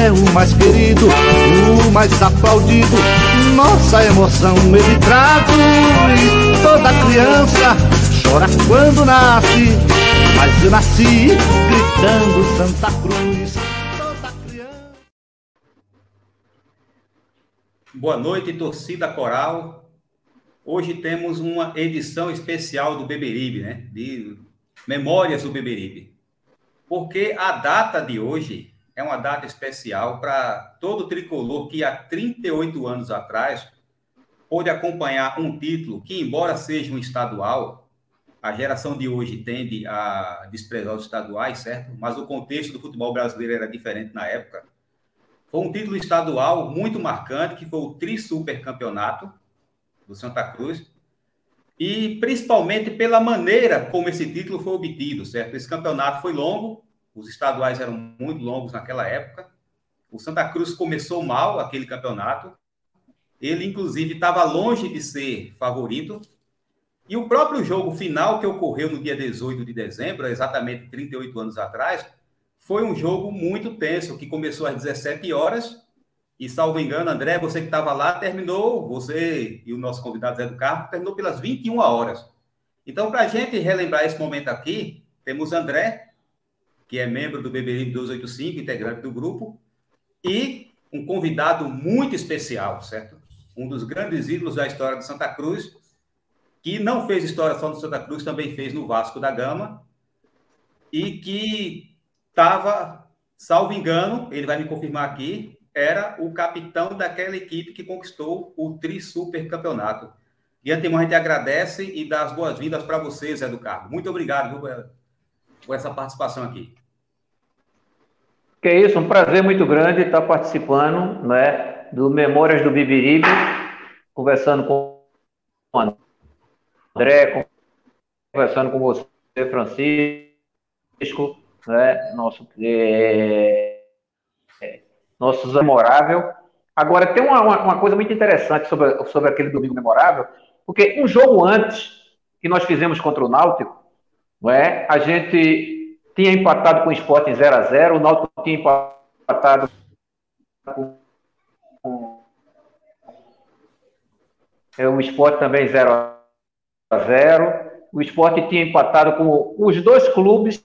é o mais querido, o mais aplaudido. Nossa emoção ele traduz. Toda criança chora quando nasce, mas eu nasci gritando Santa Cruz. Toda criança. Boa noite, torcida coral. Hoje temos uma edição especial do Beberibe, né? De Memórias do Beberibe. Porque a data de hoje é uma data especial para todo tricolor que há 38 anos atrás pôde acompanhar um título que, embora seja um estadual, a geração de hoje tende a desprezar os estaduais, certo? Mas o contexto do futebol brasileiro era diferente na época. Foi um título estadual muito marcante, que foi o Tri-Super Campeonato do Santa Cruz, e principalmente pela maneira como esse título foi obtido, certo? Esse campeonato foi longo, os estaduais eram muito longos naquela época. O Santa Cruz começou mal aquele campeonato. Ele, inclusive, estava longe de ser favorito. E o próprio jogo final, que ocorreu no dia 18 de dezembro, exatamente 38 anos atrás, foi um jogo muito tenso, que começou às 17 horas. E, salvo engano, André, você que estava lá, terminou, você e o nosso convidado Zé do Carmo, terminou pelas 21 horas. Então, para a gente relembrar esse momento aqui, temos André, que é membro do Beberibe 285, integrante do grupo, e um convidado muito especial, certo? Um dos grandes ídolos da história de Santa Cruz, que não fez história só no Santa Cruz, também fez no Vasco da Gama, e que estava, salvo engano, ele vai me confirmar aqui, era o capitão daquela equipe que conquistou o Tri-Super Campeonato. De antemão, a gente agradece e dá as boas-vindas para você, Zé do Carmo. Muito obrigado viu, por essa participação aqui. Que é isso, um prazer muito grande estar participando né, do Memórias do Bibiribe, conversando com o André, conversando com você, Francisco, né, nosso, é, é, memorável. Agora, tem uma, uma, uma, coisa muito interessante sobre, sobre aquele domingo memorável, porque um jogo antes que nós fizemos contra o Náutico, não é, a gente tinha empatado com o Sport em 0 a 0 o Náutico tinha empatado com é, o Sport também 0 a 0 o Sport tinha empatado com os dois clubes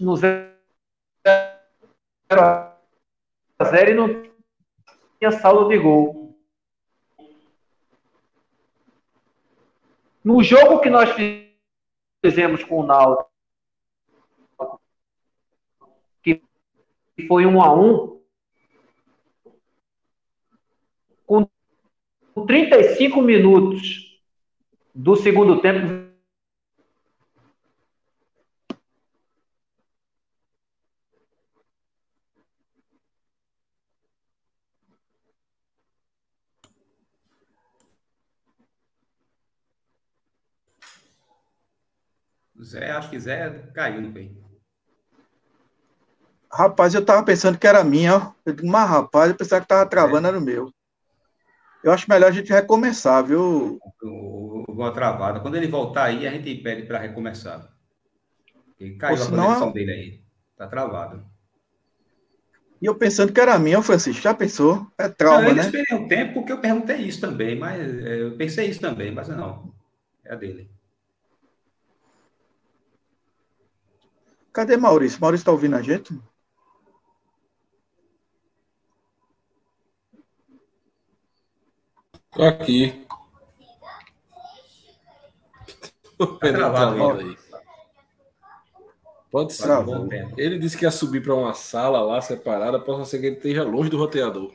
no 0 a 0 e não tinha saldo de gol. No jogo que nós fizemos com o Náutico, foi um a um, com 35 minutos do segundo tempo, Zé, acho que Zé caiu, não foi? Rapaz, eu tava pensando que era minha, ó. Eu digo, mas rapaz, eu pensava que tava travando, é. era o meu. Eu acho melhor a gente recomeçar, viu? O travada. Quando ele voltar aí, a gente pede para recomeçar. Ele caiu Ou a conexão é- dele aí. Tá travado. E eu pensando que era minha, Francisco, já pensou? É trauma, não, eu né? Eu esperei um tempo porque eu perguntei isso também, mas é, eu pensei isso também, mas não. É a dele. Cadê Maurício? Maurício está ouvindo a gente? Tô aqui. Tá aí. Pode ser. Ele disse que ia subir para uma sala lá separada, pode ser que ele esteja longe do roteador.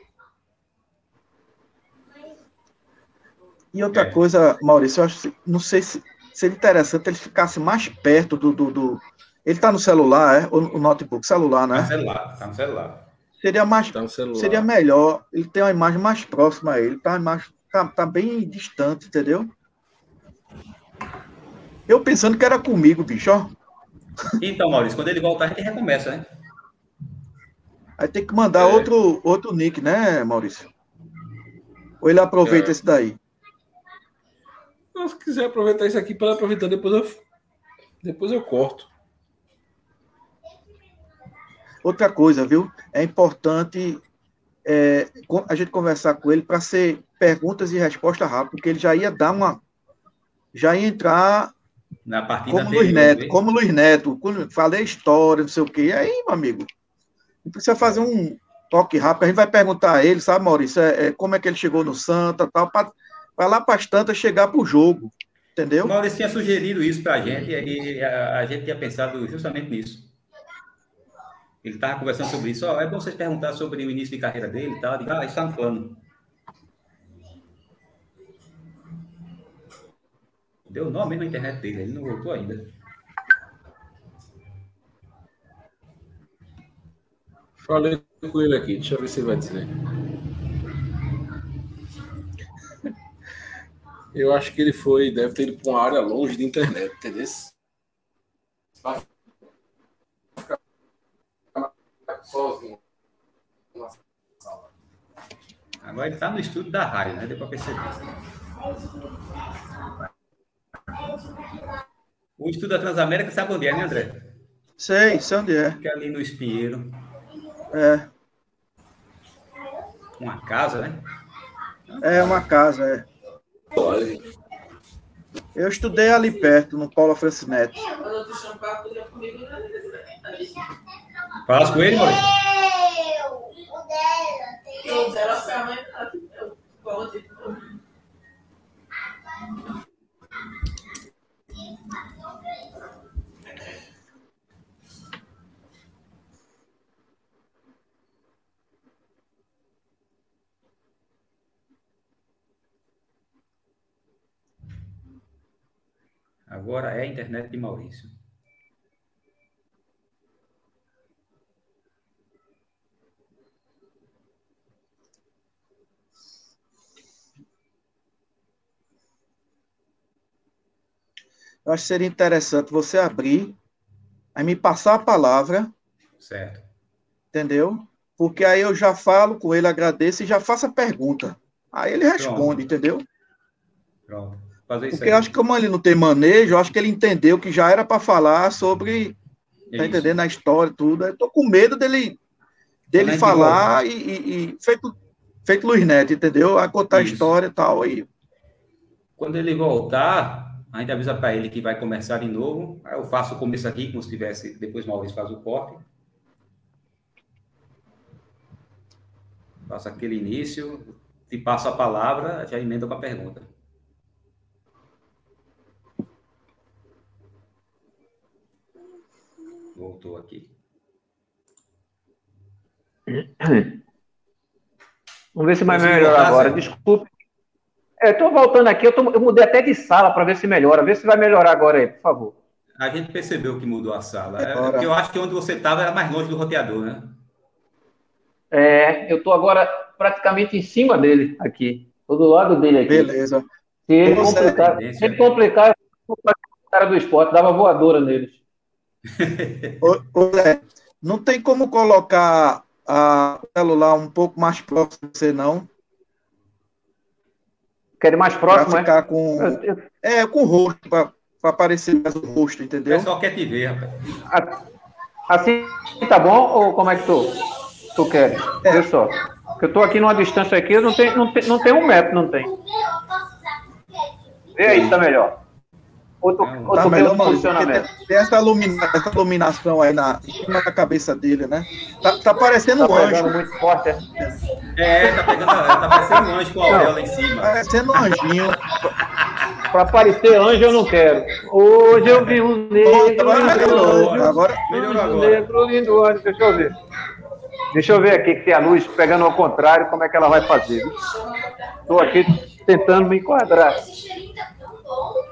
E outra é. coisa, Maurício, eu acho, não sei se seria interessante ele ficasse mais perto do. do, do... Ele está no celular, é? O, o notebook, celular, né? Tá no celular, tá no celular. Seria mais, Tá no celular. seria melhor ele ter uma imagem mais próxima a ele, tá, mais, tá, tá bem distante, entendeu? Eu pensando que era comigo, bicho, ó. Então, Maurício, quando ele voltar, a gente recomeça, né? Aí tem que mandar É. outro, outro nick, né, Maurício? Ou ele aproveita É. esse daí? Não, se quiser aproveitar isso aqui para aproveitar, depois eu, depois eu corto. Outra coisa, viu? É importante é, a gente conversar com ele para ser perguntas e respostas rápidas, porque ele já ia dar uma. Já ia entrar Na partida como Luiz Neto, como Luiz Neto, falei história, não sei o quê. E aí, meu amigo, não precisa fazer um toque rápido, a gente vai perguntar a ele, sabe, Maurício, é, é, como é que ele chegou no Santa, tal, para lá para as tantas chegar para o jogo, entendeu? O Maurício tinha sugerido isso para a gente e a, a gente tinha pensado justamente nisso. Ele estava conversando sobre isso. Ó, é bom vocês perguntar sobre o início de carreira dele e tal. Ah, está no plano. Deu nome na internet dele, ele não voltou ainda. Falei com ele aqui, deixa eu ver se ele vai dizer. Eu acho que ele foi, deve ter ido para uma área longe de internet, entendeu? Vai ficar sozinho. Agora ele está no estúdio da rádio, né? Deu para perceber. O estúdio da Transamérica sabe onde é, né, André? Sei, sei onde é. Fica ali no Espinheiro. É, Uma casa, né? é uma casa, é. Olha, Eu estudei ali perto, no Paulo Francinetti. Fala com ele, Maurício. Agora é a internet de Maurício. Eu acho que seria interessante você abrir, aí me passar a palavra, Certo. entendeu? Porque aí eu já falo com ele, agradeço e já faço a pergunta. Aí ele responde, entendeu? Pronto. Fazer isso Porque aí. acho que como ele não tem manejo, acho que ele entendeu que já era para falar sobre, tá Isso. entendendo, a história e tudo. Eu tô com medo dele, dele Além de falar e, e- e feito, feito Luiz Neto, entendeu? A contar a Isso. história e tal. Aí, Quando ele voltar, a gente avisa para ele que vai começar de novo. Aí eu faço o começo aqui, como se tivesse. Depois o Maurício faz o corte. Faço aquele início, te passo a palavra, já emenda com a pergunta. Voltou aqui. Vamos ver se vai melhorar voltar, agora. Desculpe. É, tô voltando aqui, eu, tô- eu mudei até de sala para ver se melhora. Vê se vai melhorar agora aí, por favor. A gente percebeu que mudou a sala. É, eu acho que onde você estava era mais longe do roteador, né? É, eu tô agora praticamente em cima dele aqui. Tô do lado dele aqui. beleza. Se ele complicar, se ele complicar, eu vou fazer o cara do esporte, dava voadora neles. Ô, Zé, não tem como colocar a- o celular um pouco mais próximo de você, não? Quer ir mais próximo, é? ficar com. Eu- eu- É, com o rosto, para aparecer mais o rosto, O entendeu? pessoal quer te ver, rapaz. Assim tá bom ou como é que tu, tu quer? Vê só. Que eu tô aqui numa distância aqui, não tem, não tem, não tem um metro, não tem. Vê aí se tá melhor. Ou tu, Não, ou Tá tem melhor, um porque Tem, tem essa, ilumina- essa iluminação aí na, em cima da cabeça dele, né? Tá, tá parecendo Tá um pegando anjo. muito forte, é? É, tá pegando, tá parecendo um anjo com a auréola em cima. Parecendo um anjinho. Pra parecer anjo eu não quero. Hoje eu vi um negro, Agora lindo melhorou. anjo. Agora, Melhorou agora. negro, lindo anjo. Deixa eu ver. Deixa eu ver aqui se a luz pegando ao contrário, como é que ela vai fazer. Estou aqui tentando me enquadrar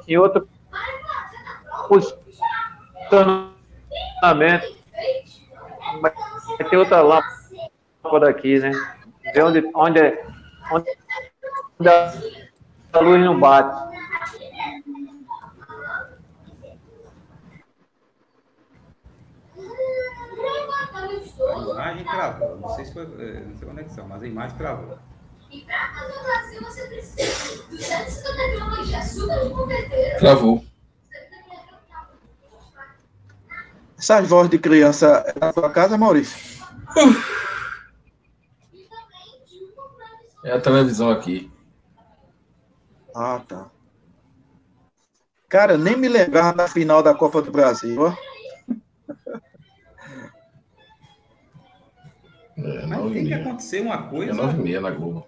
em outro posicionamento. Vai ter outra lâmpada daqui, né? Ver onde, onde, onde a luz não bate. A imagem travou. Não sei se foi é, não sei conexão, mas a imagem travou. E para fazer o vazio você precisa de 250 gramas de converter. Travou. Essas vozes de criança é na sua casa, Maurício? É a televisão aqui. Ah, tá. Cara, nem me lembrava da final da Copa do Brasil, ó. É, Mas tem que acontecer uma coisa. É nove e meia na Globo.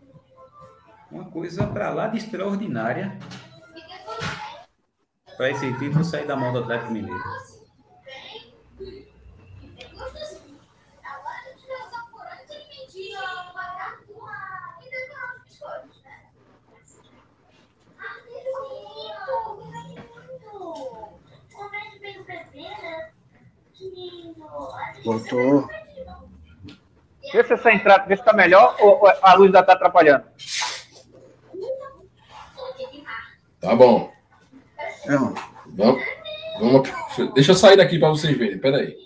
Uma coisa para lá de extraordinária. Para esse título sair da mão do Atlético Mineiro. Voltou. Vê se essa entrada, vê se tá melhor ou a luz ainda tá atrapalhando. Tá bom. É, vamos, vamos, deixa eu sair daqui para vocês verem. Pera aí.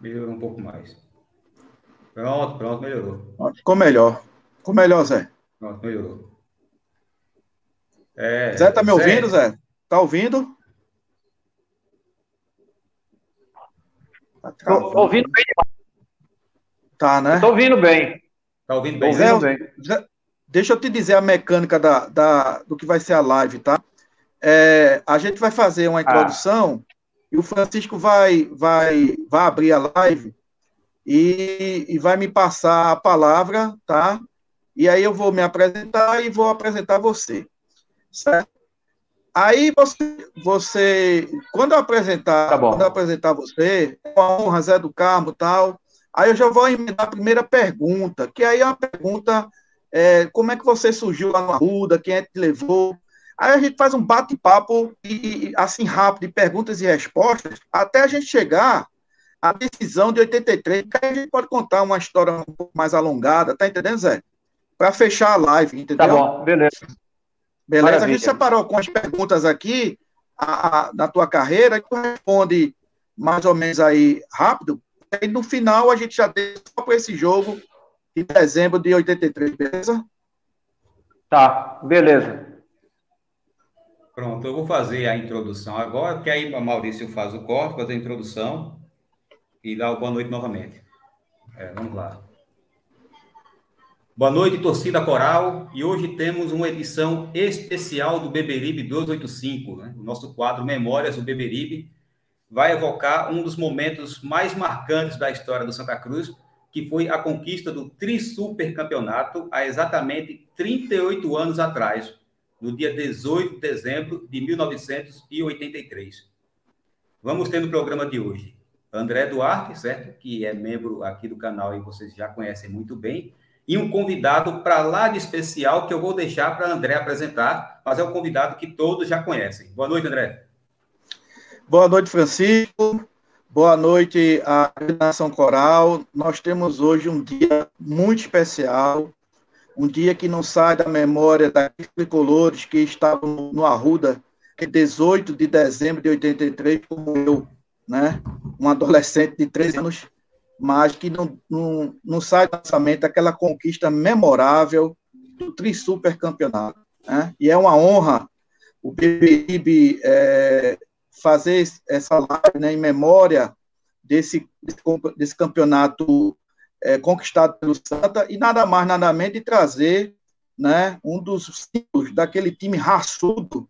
Melhorou um pouco mais. Pronto, pronto, melhorou. Ficou melhor. Ficou melhor, Zé. Pronto, melhorou. É, Zé, tá me ouvindo, Zé? Tá ouvindo? Tá Tô, ouvindo bem. Tá, né? Tô ouvindo bem. Tá ouvindo bem? Zé, Zé, deixa eu te dizer a mecânica da, da, do que vai ser a live, tá? É, a gente vai fazer uma ah. introdução ah. e o Francisco vai, vai, vai abrir a live e, e vai me passar a palavra, tá? E aí eu vou me apresentar e vou apresentar você, certo? Aí você, você quando eu apresentar, tá quando eu apresentar você, é uma honra, Zé do Carmo tal, aí eu já vou emendar a primeira pergunta, que aí é uma pergunta, é, como é que você surgiu lá no Arruda, quem é que te levou? Aí a gente faz um bate-papo, e, assim, rápido, de perguntas e respostas, até a gente chegar à decisão de 83, que aí a gente pode contar uma história um pouco mais alongada, tá entendendo, Zé? Para fechar a live, entendeu? Tá bom, beleza. Beleza? Maravilha. A gente separou com as perguntas aqui a, a, da tua carreira, que tu responde mais ou menos aí rápido. E no final a gente já tem só para esse jogo de dezembro de 83, beleza? Tá, beleza. Pronto, eu vou fazer a introdução agora, porque aí o Maurício faz o corte, fazer a introdução e dá o boa noite novamente. É, vamos lá. Boa noite, torcida coral. E hoje temos uma edição especial do Beberibe 285, né? o nosso quadro Memórias do Beberibe. Vai evocar um dos momentos mais marcantes da história do Santa Cruz, que foi a conquista do Tri-Super-Campeonato há exatamente 38 anos atrás, no dia 18 de dezembro de 1983. Vamos ter no programa de hoje André Duarte, certo? Que é membro aqui do canal e vocês já conhecem muito bem e um convidado para lá de especial que eu vou deixar para André apresentar, mas é um convidado que todos já conhecem. Boa noite, André. Boa noite, Francisco. Boa noite à Nação Coral. Nós temos hoje um dia muito especial, um dia que não sai da memória daqueles tricolores que estavam no Arruda, que 18 de dezembro de 83, como eu, né? Um adolescente de 13 anos mas que não, não, não sai da nossa mente aquela conquista memorável do Tri-Super Campeonato. Né? E é uma honra o BBIB é, fazer essa live né, em memória desse, desse, desse campeonato é, conquistado pelo Santa e nada mais, nada menos de trazer né, um dos símbolos daquele time raçudo,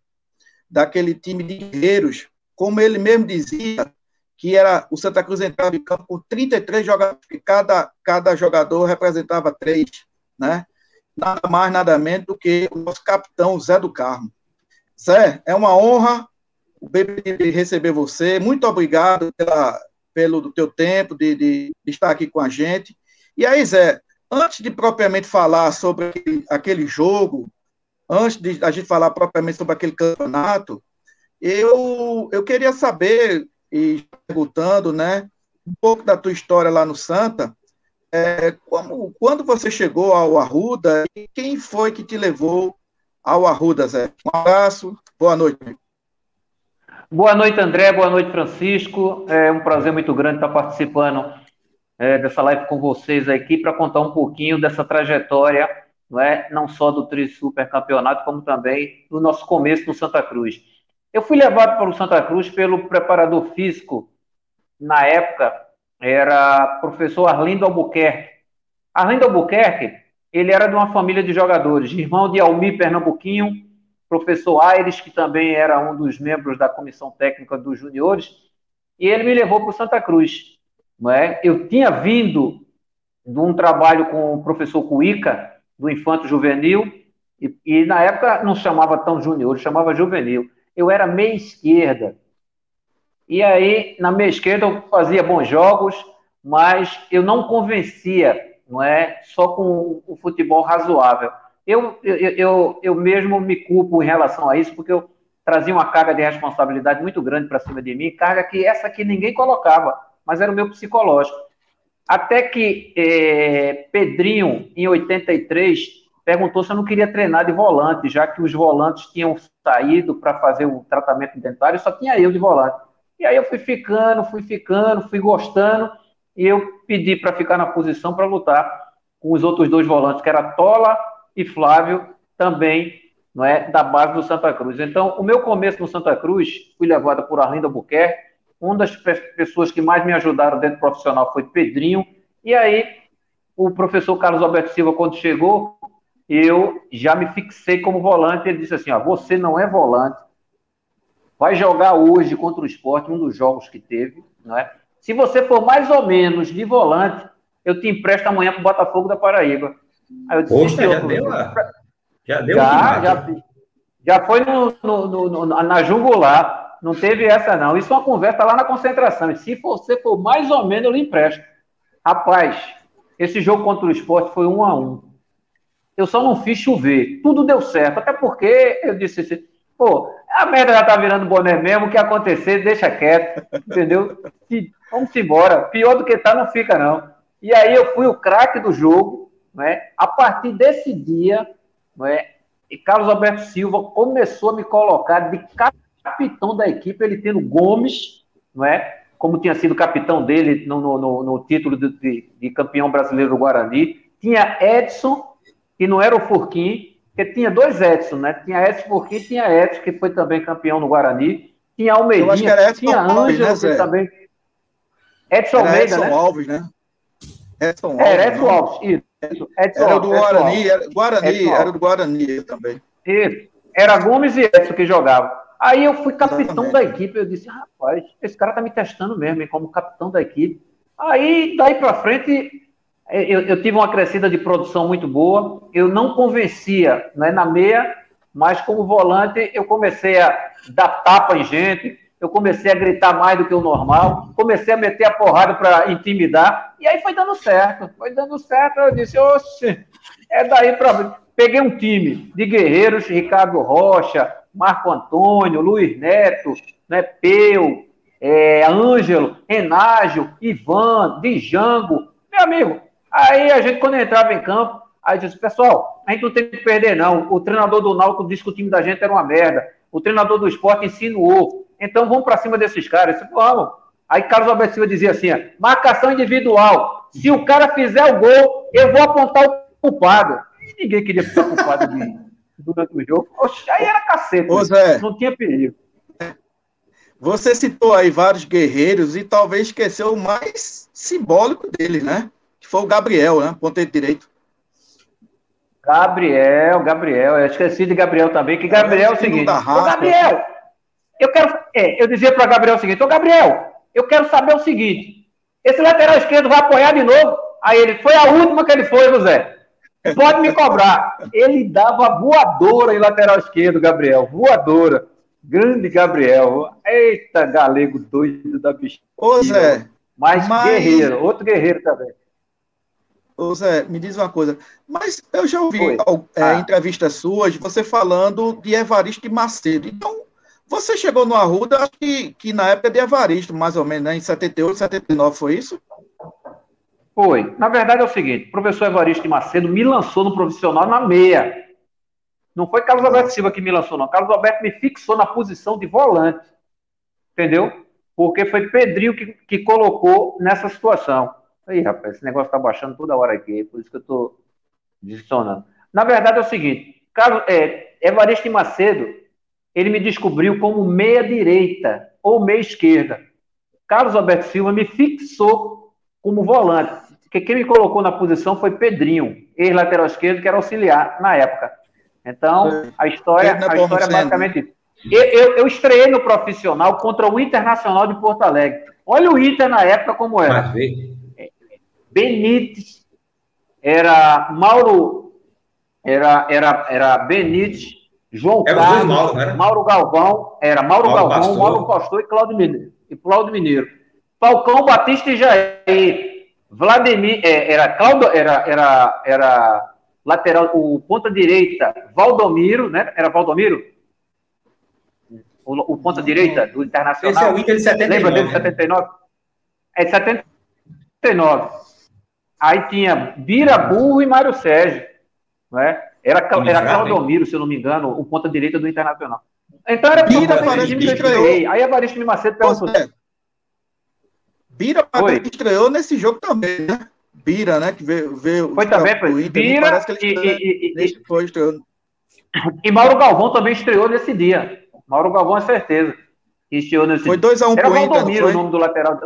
daquele time de guerreiros, como ele mesmo dizia, que era o Santa Cruz entrava em campo com 33 jogadores, cada, cada jogador representava três, né? Nada mais, nada menos do que o nosso capitão Zé do Carmo. Zé, é uma honra o BBB receber você. Muito obrigado pela, pelo teu tempo de, de, de, estar aqui com a gente. E aí, Zé, antes de propriamente falar sobre aquele, aquele jogo, antes de a gente falar propriamente sobre aquele campeonato, eu, eu queria saber e perguntando, né? um pouco da tua história lá no Santa. É, como, quando você chegou ao Arruda, quem foi que te levou ao Arruda, Zé? Um abraço, boa noite. Boa noite, André, boa noite, Francisco. É um prazer muito grande estar participando é, dessa live com vocês aqui para contar um pouquinho dessa trajetória, não, é? não só do Tri Super Campeonato, como também do nosso começo no Santa Cruz. Eu fui levado para o Santa Cruz pelo preparador físico, na época, era professor Arlindo Albuquerque. Arlindo Albuquerque, ele era de uma família de jogadores, irmão de Almir Pernambuquinho, professor Aires, que também era um dos membros da comissão técnica dos juniores, e ele me levou para o Santa Cruz. Não é? Eu tinha vindo de um trabalho com o professor Cuica, do Infanto Juvenil, e, e na época não chamava tão junior, chamava juvenil. Eu era meia esquerda. E aí, na meia esquerda, eu fazia bons jogos, mas eu não convencia, não é? Só com o futebol razoável. Eu, eu, eu, eu mesmo me culpo em relação a isso, porque eu trazia uma carga de responsabilidade muito grande para cima de mim, carga que essa aqui ninguém colocava mas era o meu psicológico. Até que é, Pedrinho, em 83, perguntou se eu não queria treinar de volante, já que os volantes tinham saído para fazer o tratamento dentário, só tinha eu de volante. E aí eu fui ficando, fui ficando, fui gostando, e eu pedi para ficar na posição para lutar com os outros dois volantes, que era Tola e Flávio, também não é, da base do Santa Cruz. Então, o meu começo no Santa Cruz, fui levado por Arlindo Buquerque, uma das pessoas que mais me ajudaram dentro profissional foi Pedrinho. E aí, o professor Carlos Alberto Silva, quando chegou, eu já me fixei como volante. Ele disse assim: ó, você não é volante, vai jogar hoje contra o esporte, um dos jogos que teve. Não é? Se você for mais ou menos de volante, eu te empresto amanhã para o Botafogo da Paraíba. Aí eu disse, Poxa, já deu, já deu já, já, já foi no, no, no, na Jungular. Não teve essa, não. Isso é uma conversa lá na concentração. E se você for mais ou menos, eu lhe empresto. Rapaz, esse jogo contra o esporte foi um a um. Eu só não fiz chover. Tudo deu certo. Até porque eu disse assim, pô, a merda já tá virando boné mesmo, o que acontecer, deixa quieto. Entendeu? E vamos embora. Pior do que tá, não fica, não. E aí eu fui o craque do jogo. Né? A partir desse dia, né, e Carlos Alberto Silva começou a me colocar de capitão da equipe, ele tendo Gomes, não é? Como tinha sido capitão dele no, no, no título de, de, campeão brasileiro do Guarani. Tinha Edson, que não era o Furquim, porque tinha dois Edson, né? Tinha Edson Furquim e tinha Edson, que foi também campeão no Guarani. Tinha Almeida, tinha Ângelo, né, também. Edson era Almeida, Edson né? Alves, né? Edson Alves. Era Edson Alves, isso. Edson era do Guarani, era, Guarani era do Guarani também. Isso. Era Gomes e Edson que jogavam. Aí eu fui capitão Exatamente. da equipe. Eu disse, rapaz, esse cara tá me testando mesmo, hein, como capitão da equipe. Aí, daí para frente, eu, eu, tive uma crescida de produção muito boa. Eu não convencia né, na meia, mas como volante eu comecei a dar tapa em gente, eu comecei a gritar mais do que o normal, comecei a meter a porrada para intimidar, e aí foi dando certo. Foi dando certo. Eu disse, oxe, é daí para. Peguei um time de guerreiros, Ricardo Rocha, Marco Antônio, Luiz Neto, né, Peu, é, Ângelo, Renágio, Ivan, Django, meu amigo. Aí a gente, quando entrava em campo, aí disse, pessoal, a gente não tem que perder, não. O treinador do Náutico disse que o time da gente era uma merda. O treinador do esporte insinuou. Então vamos para cima desses caras. disse, vamos. Aí Carlos Alberto Silva dizia assim: marcação individual. Se o cara fizer o gol, eu vou apontar o culpado. Ninguém queria ficar culpado de durante o jogo. Oxe, aí era cacete. Ô, Zé, não tinha perigo. Você citou aí vários guerreiros e talvez esqueceu o mais simbólico deles, né? Que foi o Gabriel, né? Ponteiro direito. Gabriel, Gabriel. Eu esqueci de Gabriel também, que Gabriel é o seguinte. Ô, Gabriel, eu quero. É, eu dizia para Gabriel o seguinte: Ô, Gabriel, eu quero saber o seguinte. Esse lateral esquerdo vai apoiar de novo? Aí ele foi a última que ele foi, José. Pode me cobrar. Ele dava voadora em lateral esquerdo, Gabriel. Voadora. Grande Gabriel. Eita, galego doido da bicha. Ô, Zé. Mas, mas, guerreiro, outro guerreiro também. Ô, Zé, me diz uma coisa. Mas eu já ouvi é, ah. entrevistas suas, você falando de Evaristo e Macedo. Então, Você chegou no Arruda, acho que, que na época de Evaristo, mais ou menos, né? Em 78, 79, foi isso? Foi. Na verdade é o seguinte, o professor Evaristo de Macedo me lançou no profissional na meia. Não foi Carlos Alberto Silva que me lançou, não. Carlos Alberto me fixou na posição de volante. Entendeu? Porque foi Pedrinho que, que colocou nessa situação. Aí, rapaz, esse negócio tá baixando toda hora aqui, por isso que eu tô dissonando. Na verdade é o seguinte, Carlos, é, Evaristo Macedo, ele me descobriu como meia-direita ou meia-esquerda. Carlos Alberto Silva me fixou como volante, porque quem me colocou na posição foi Pedrinho, ex-lateral esquerdo, que era auxiliar na época. Então, a história, a história é basicamente isso. Eu, eu, eu, estreiei no profissional contra o Internacional de Porto Alegre. Olha o Inter na época como era. Benítez, era Mauro, era, era, era Benítez, João era Carlos, Mauro, Mauro, Galvão, era Mauro, Mauro Galvão, Pastor. Mauro Pastor e Cláudio Mineiro. E Cláudio Mineiro. Falcão Batista e Jair. Vladimir, é, era Claudio, era, era, era lateral, o ponta direita, Valdomiro, né? Era Valdomiro? O, o ponta direita do Internacional. Esse é o Inter de 79. Lembra dele de 79? É de 79. Aí tinha Bira Burro e Mário Sérgio. Né? Era, era Claudomiro, se eu não me engano, o ponta direita do Internacional. Então era Bira parece que estreou. Aí Evaristo Macedo perguntou. Bira parece que estreou nesse jogo também, né? Bira, né? Que veio. veio foi também, foi. Inter, Bira e, e, e, foi, estreou. e Mauro Galvão também estreou nesse dia. Mauro Galvão é certeza. Que estreou nesse Foi 2x1 um pro Inter. Valdomiro, o nome do lateral.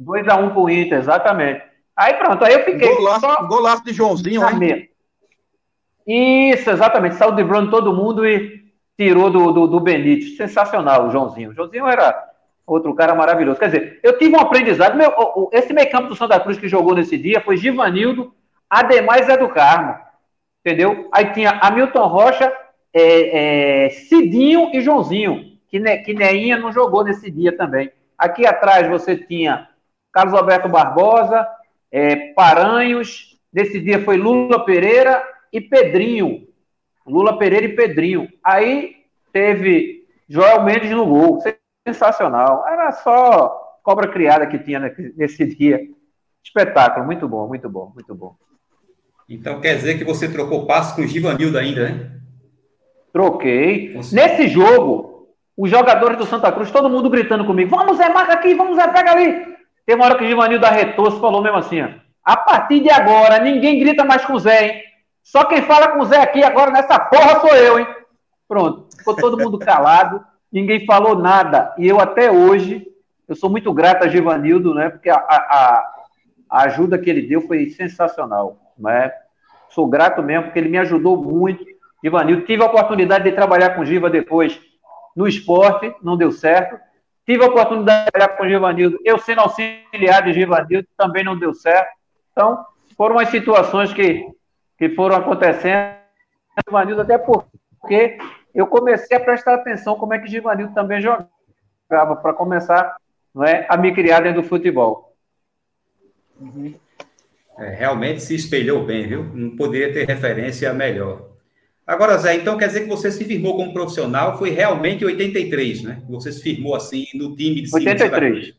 2x1 um pro Inter, exatamente. Aí pronto, aí eu fiquei. Golaço, só... golaço de Joãozinho, hein? Isso, exatamente. Saiu driblando todo mundo e tirou do, do, do Benítez. Sensacional, o Joãozinho. O Joãozinho era outro cara maravilhoso. Quer dizer, eu tive um aprendizado. Meu, esse meio campo do Santa Cruz que jogou nesse dia foi Givanildo, Ademais é do Carmo. Entendeu? Aí tinha Hamilton Rocha, é, é, Cidinho e Joãozinho, que, ne, que Neinha não jogou nesse dia também. Aqui atrás você tinha Carlos Alberto Barbosa, é, Paranhos, nesse dia foi Lula Pereira e Pedrinho. Lula Pereira e Pedrinho. Aí teve Joel Mendes no gol sensacional. Era só cobra criada que tinha nesse dia. Espetáculo, muito bom, muito bom, muito bom. Então quer dizer que você trocou passo com o Givanildo ainda, né? Troquei. Você... Nesse jogo, os jogadores do Santa Cruz, todo mundo gritando comigo: vamos, Zé, marca aqui, vamos, Zé, pega ali. Tem uma hora que o Givanildo arretou, falou mesmo assim: ó, a partir de agora, ninguém grita mais com o Zé, hein? Só quem fala com o Zé aqui agora nessa porra sou eu, hein? Pronto, ficou todo mundo calado ninguém falou nada. E eu até hoje, eu sou muito grato a Givanildo, né? Porque a, a, a ajuda que ele deu foi sensacional, né? Sou grato mesmo, porque ele me ajudou muito. Givanildo, tive a oportunidade de trabalhar com o Giva depois no esporte, não deu certo. Tive a oportunidade de trabalhar com o Givanildo, eu sendo auxiliar de Givanildo, também não deu certo. Então, foram as situações que, que foram acontecendo. Givanildo, até porque eu comecei a prestar atenção como é que Givanildo também jogava, para começar não é, a me criar dentro do futebol. Uhum. É, realmente se espelhou bem, viu? Não poderia ter referência melhor. Agora, Zé, então quer dizer que você se firmou como profissional, foi realmente em 83, né? Você se firmou assim no time de 83.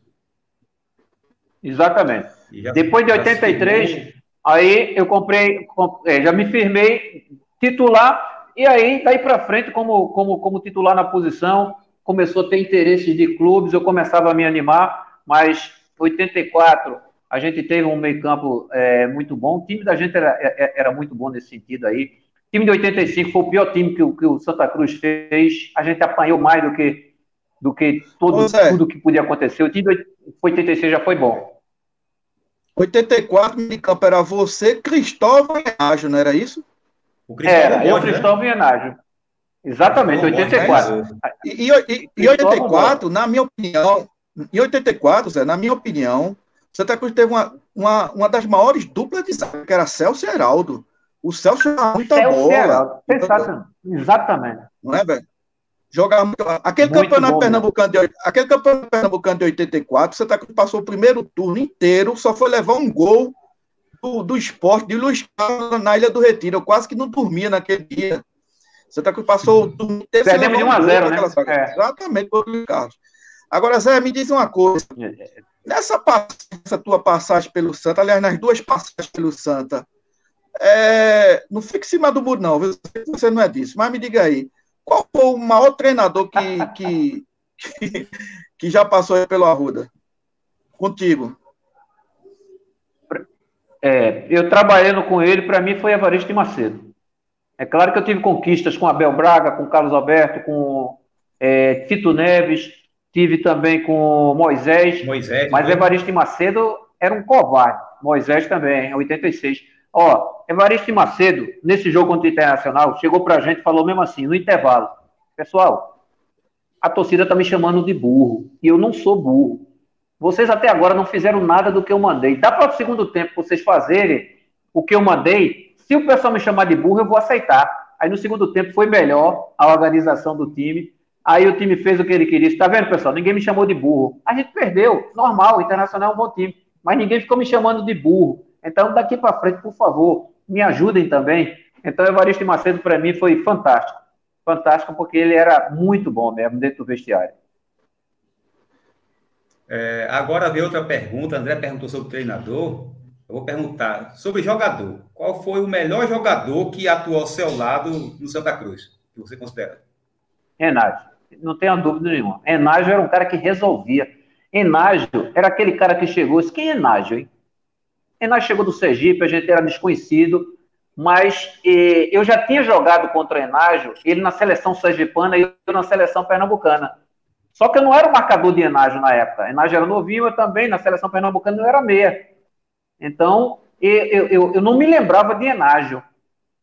Exatamente. Já, Depois de 83, aí eu comprei, é, já me firmei titular e aí, daí para frente, como, como, como titular na posição, começou a ter interesses de clubes, eu começava a me animar, mas 84 a gente teve um meio-campo é, muito bom, o time da gente era, é, é, era muito bom nesse sentido aí. O time de 85 foi o pior time que, que o Santa Cruz fez, a gente apanhou mais do que, do que todo, tudo que podia acontecer. O time de 86 já foi bom. 84, meio campo era você, Cristóvão e Ágio, não era isso? O Cristóvão Era, eu, Cristóvão né? e Enágio. Exatamente, 84. E, e, e 84, na minha opinião, em 84, Zé, na minha opinião, Santa Cruz teve uma, uma, uma das maiores duplas de zaga, que era Celso e Heraldo. O Celso era muito Celso bola. Heraldo. Exatamente. Não é, velho? Jogava muito. Aquele muito campeonato, bom, pernambucano de, aquele campeonato pernambucano de 84, Santa Cruz passou o primeiro turno inteiro, só foi levar um gol do, do esporte de Luiz Carlos na Ilha do Retiro. Eu quase que não dormia naquele dia. Santa Cruz passou do Perdemos de 1 a 0, né? É. Exatamente, por Carlos. Agora, Zé, me diz uma coisa. Nessa, nessa tua passagem pelo Santa, aliás, nas duas passagens pelo Santa, é, não fique em cima do muro, não, você não é disso, mas me diga aí, qual foi o maior treinador que, que, que, que já passou aí pelo Arruda? Contigo. É, eu trabalhando com ele, para mim foi Evaristo de Macedo. É claro que eu tive conquistas com Abel Braga, com Carlos Alberto, com é, Tito Neves, tive também com Moisés, Moisés mas né? Evaristo de Macedo era um covarde. Moisés também, em 86. Ó, Evaristo Macedo, nesse jogo contra o Internacional, chegou pra gente e falou mesmo assim, no intervalo, pessoal, a torcida tá me chamando de burro, e eu não sou burro. Vocês até agora não fizeram nada do que eu mandei. Dá para o segundo tempo vocês fazerem o que eu mandei? Se o pessoal me chamar de burro, eu vou aceitar. Aí no segundo tempo foi melhor a organização do time. Aí o time fez o que ele queria. Está vendo, pessoal? Ninguém me chamou de burro. A gente perdeu, normal. O Internacional é um bom time. Mas ninguém ficou me chamando de burro. Então, daqui para frente, por favor, me ajudem também. Então, Evaristo Macedo, para mim, foi fantástico. Fantástico, porque ele era muito bom mesmo dentro do vestiário. É, agora vem outra pergunta. André perguntou sobre o treinador. Eu vou perguntar sobre jogador. Qual foi o melhor jogador que atuou ao seu lado no Santa Cruz? Que você considera? Renato. Não tenho dúvida nenhuma. Enágio era um cara que resolvia. Enágio era aquele cara que chegou. Quem é Enágio, hein? Enágio chegou do Sergipe, a gente era desconhecido, mas eu já tinha jogado contra o Enágio, ele na seleção sergipana e eu na seleção pernambucana. Só que eu não era o marcador de Enágio na época. Enágio era novinho, eu também, na seleção pernambucana, eu era meia. Então, eu, eu, eu não me lembrava de Enágio.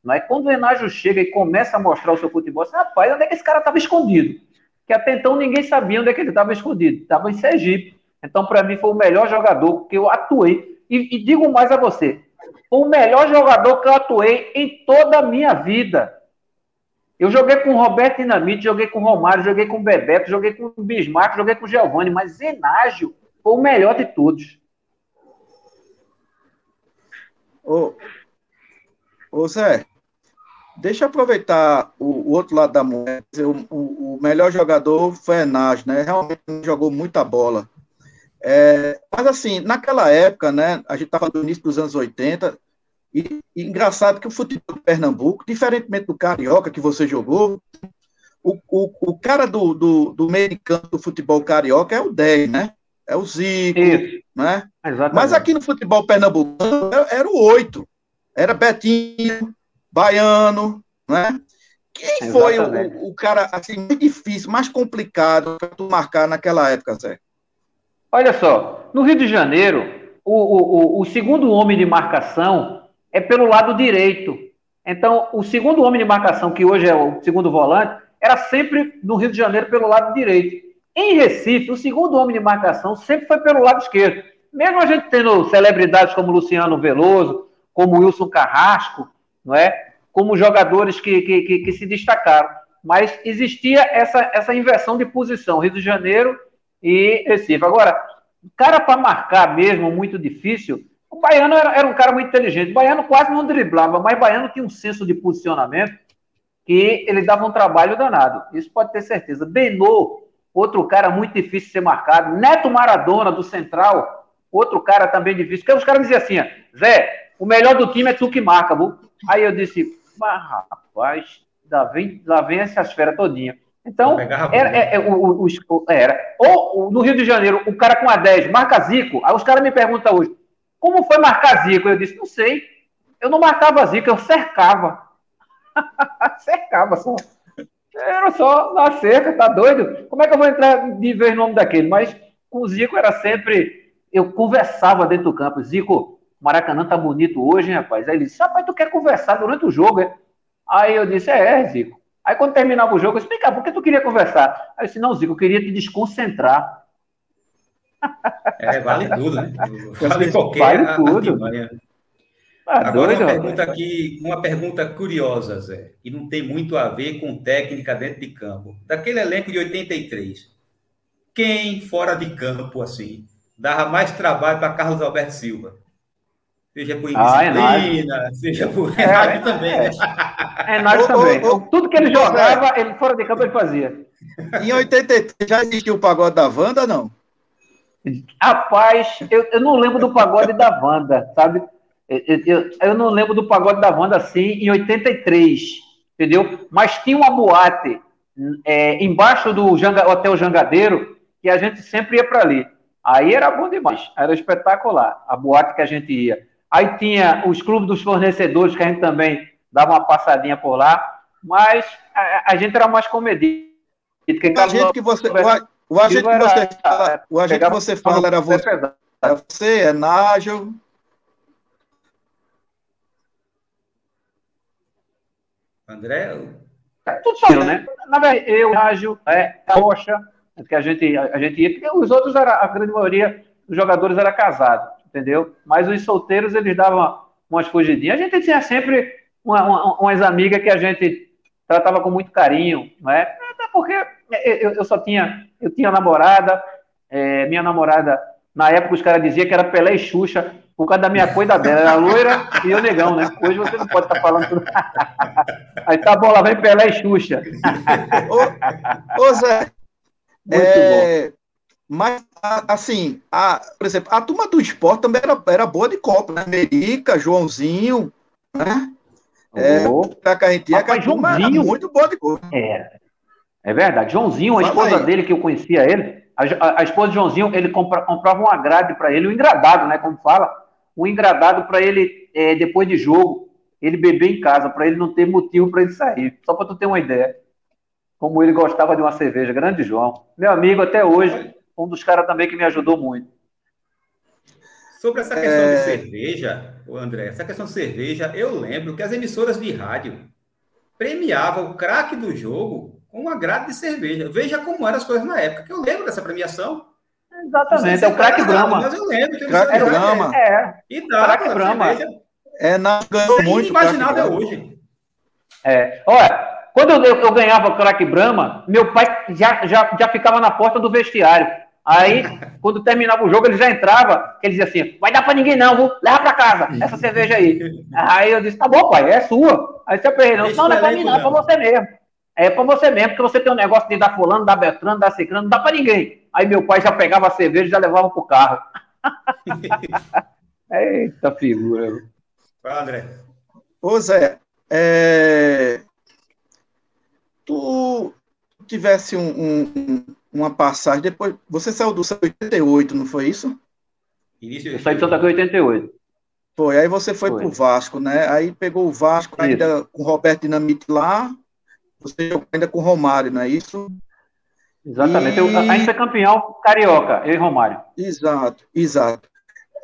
Não é? Quando o Enágio chega e começa a mostrar o seu futebol, você, rapaz, onde é que esse cara estava escondido? Que até então ninguém sabia onde é que ele estava escondido. Estava em Sergipe. Então, para mim, foi o melhor jogador que eu atuei. E, e digo mais a você: o melhor jogador que eu atuei em toda a minha vida. Eu joguei com Roberto Dinamite, joguei com Romário, joguei com Bebeto, joguei com Bismarck, joguei com Giovanni, mas Zenágio foi o melhor de todos. Ô, ô Zé, deixa eu aproveitar o, o outro lado da moeda. O, o, o, melhor jogador foi Enágio, né? Realmente jogou muita bola. É, mas assim, naquela época, né? A gente estava no início dos anos 80, e, e, engraçado que o futebol de Pernambuco, diferentemente do Carioca que você jogou, o, o, o cara do, do, do meio de campo do futebol carioca é o 10, né? É o Zico, Isso. né? Exatamente. Mas aqui no futebol pernambucano era, era o 8. Era Betinho, Baiano, né? Quem foi o, o, cara assim, mais difícil, mais complicado para tu marcar naquela época, Zé? Olha só, no Rio de Janeiro, o, o, o, segundo homem de marcação é pelo lado direito. Então, o segundo homem de marcação, que hoje é o segundo volante, era sempre no Rio de Janeiro pelo lado direito. Em Recife, o segundo homem de marcação sempre foi pelo lado esquerdo. Mesmo a gente tendo celebridades como Luciano Veloso, como Wilson Carrasco, não é? como jogadores que, que, que, que se destacaram. Mas existia essa, essa inversão de posição, Rio de Janeiro e Recife. Agora, cara para marcar mesmo, muito difícil, o Baiano era, era, um cara muito inteligente. O Baiano quase não driblava, mas o Baiano tinha um senso de posicionamento que ele dava um trabalho danado. Isso pode ter certeza. Benô, outro cara muito difícil de ser marcado. Neto Maradona, do Central, outro cara também difícil. Porque os caras diziam assim: Zé, o melhor do time é tu que marca, viu? Aí eu disse: mas rapaz, lá vem, lá vem essas feras todinha. Então, era, é, é, o, o, o, era. Ou no Rio de Janeiro, o cara com a 10 marca Zico. Aí os caras me perguntam hoje: como foi marcar Zico? Eu disse, não sei. Eu não marcava Zico, eu cercava. cercava só. Era só na cerca, tá doido? Como é que eu vou entrar de ver o nome daquele? Mas com o Zico era sempre. Eu conversava dentro do campo. Zico, Maracanã tá bonito hoje, hein, rapaz? Aí ele disse, rapaz, tu quer conversar durante o jogo, é? Aí eu disse, é, é, Zico. Aí quando terminava o jogo, eu explicar por que tu queria conversar? Aí eu disse, não, Zico, eu queria te desconcentrar. É, vale tudo, né? Vale qualquer vale tudo. Ah, Agora doido, uma pergunta aqui, uma pergunta curiosa, Zé, e não tem muito a ver com técnica dentro de campo. Daquele elenco de 83, quem fora de campo assim dava mais trabalho para Carlos Alberto Silva? Seja por ah, indisciplina, ah, seja por Renato é, também. É. Né? É nós também. Tudo que ele jogava, ele fora de campo ele fazia. Em 83 já existiu o pagode da Wanda, não? Rapaz, eu, eu não lembro do pagode da Wanda, sabe? Eu, eu, eu, não lembro do pagode da Wanda assim em 83, entendeu? Mas tinha uma boate é, embaixo do Janga, Hotel Jangadeiro que a gente sempre ia para ali. Aí era bom demais, era espetacular a boate que a gente ia. Aí tinha os clubes dos fornecedores que a gente também dava uma passadinha por lá, mas a, a gente era mais comedido. O agente que você, o, o agente que você fala, o agente que você fala era você, era você, é Nágio. André? É tudo só, né? Na verdade, eu, Nágio, é, Rocha, que a gente, a, a gente ia, porque os outros, era, a grande maioria dos jogadores era casado, entendeu? Mas os solteiros, eles davam umas fugidinhas. A gente tinha sempre uma, uma, umas amigas que a gente tratava com muito carinho, não é? Até porque eu, eu só tinha, eu tinha namorada, é, minha namorada, na época os caras diziam que era Pelé e Xuxa, por causa da minha coisa dela, era loira e eu negão, né? Hoje você não pode estar tá falando tudo. Aí tá bom, lá vem Pelé e Xuxa. ô, ô Zé, muito é, bom. Mas, assim, a, por exemplo, a turma do esporte também era, era boa de copo, né? Merica, Joãozinho, né? É, que a gente ia, Rapaz, Joãozinho, muito boa de copo. É, é verdade. Joãozinho, a Fala esposa aí. dele, que eu conhecia ele, a, a, a esposa de Joãozinho, ele compra, comprava um agrade para ele, um engradado, né? Como fala, um engradado para ele, é, depois de jogo, ele beber em casa, para ele não ter motivo para ele sair. Só para tu ter uma ideia como ele gostava de uma cerveja. Grande João. Meu amigo até hoje, um dos caras também que me ajudou muito. Sobre essa questão é... de cerveja, André, essa questão de cerveja, eu lembro que as emissoras de rádio premiavam o craque do jogo com uma grade de cerveja. Veja como eram as coisas na época, que eu lembro dessa premiação. Exatamente, é o craque Brahma. Mas eu lembro. Craque Brahma. É, e dá, craque Brahma. É, na, ganhou muito. Inimaginável hoje. É, olha, quando eu, eu ganhava craque Brahma, meu pai já, já, já ficava na porta do vestiário. Aí, quando terminava o jogo, ele já entrava, ele dizia assim: vai dar pra ninguém não, vou leva pra casa, essa cerveja aí. Aí eu disse: tá bom, pai, é sua. Aí você aperrei, não, não, não é pra mim, não, é pra você mesmo. É pra você mesmo, porque você tem um negócio de dar fulano, dar Beltrano, dar Cicrano, não dá pra ninguém. Aí meu pai já pegava a cerveja e já levava pro carro. Eita figura. André. Ô Zé, é tu tivesse um, um, uma passagem, depois. Você saiu do 88, não foi isso? Início Eu saí do Santa Cruz 88. Foi, aí você foi, foi. pro Vasco, né? Aí pegou o Vasco isso. ainda com o Roberto Dinamite lá, você jogou ainda com o Romário, não é isso? Exatamente. E... Eu, a gente foi campeão carioca, eu e Romário. Exato, exato.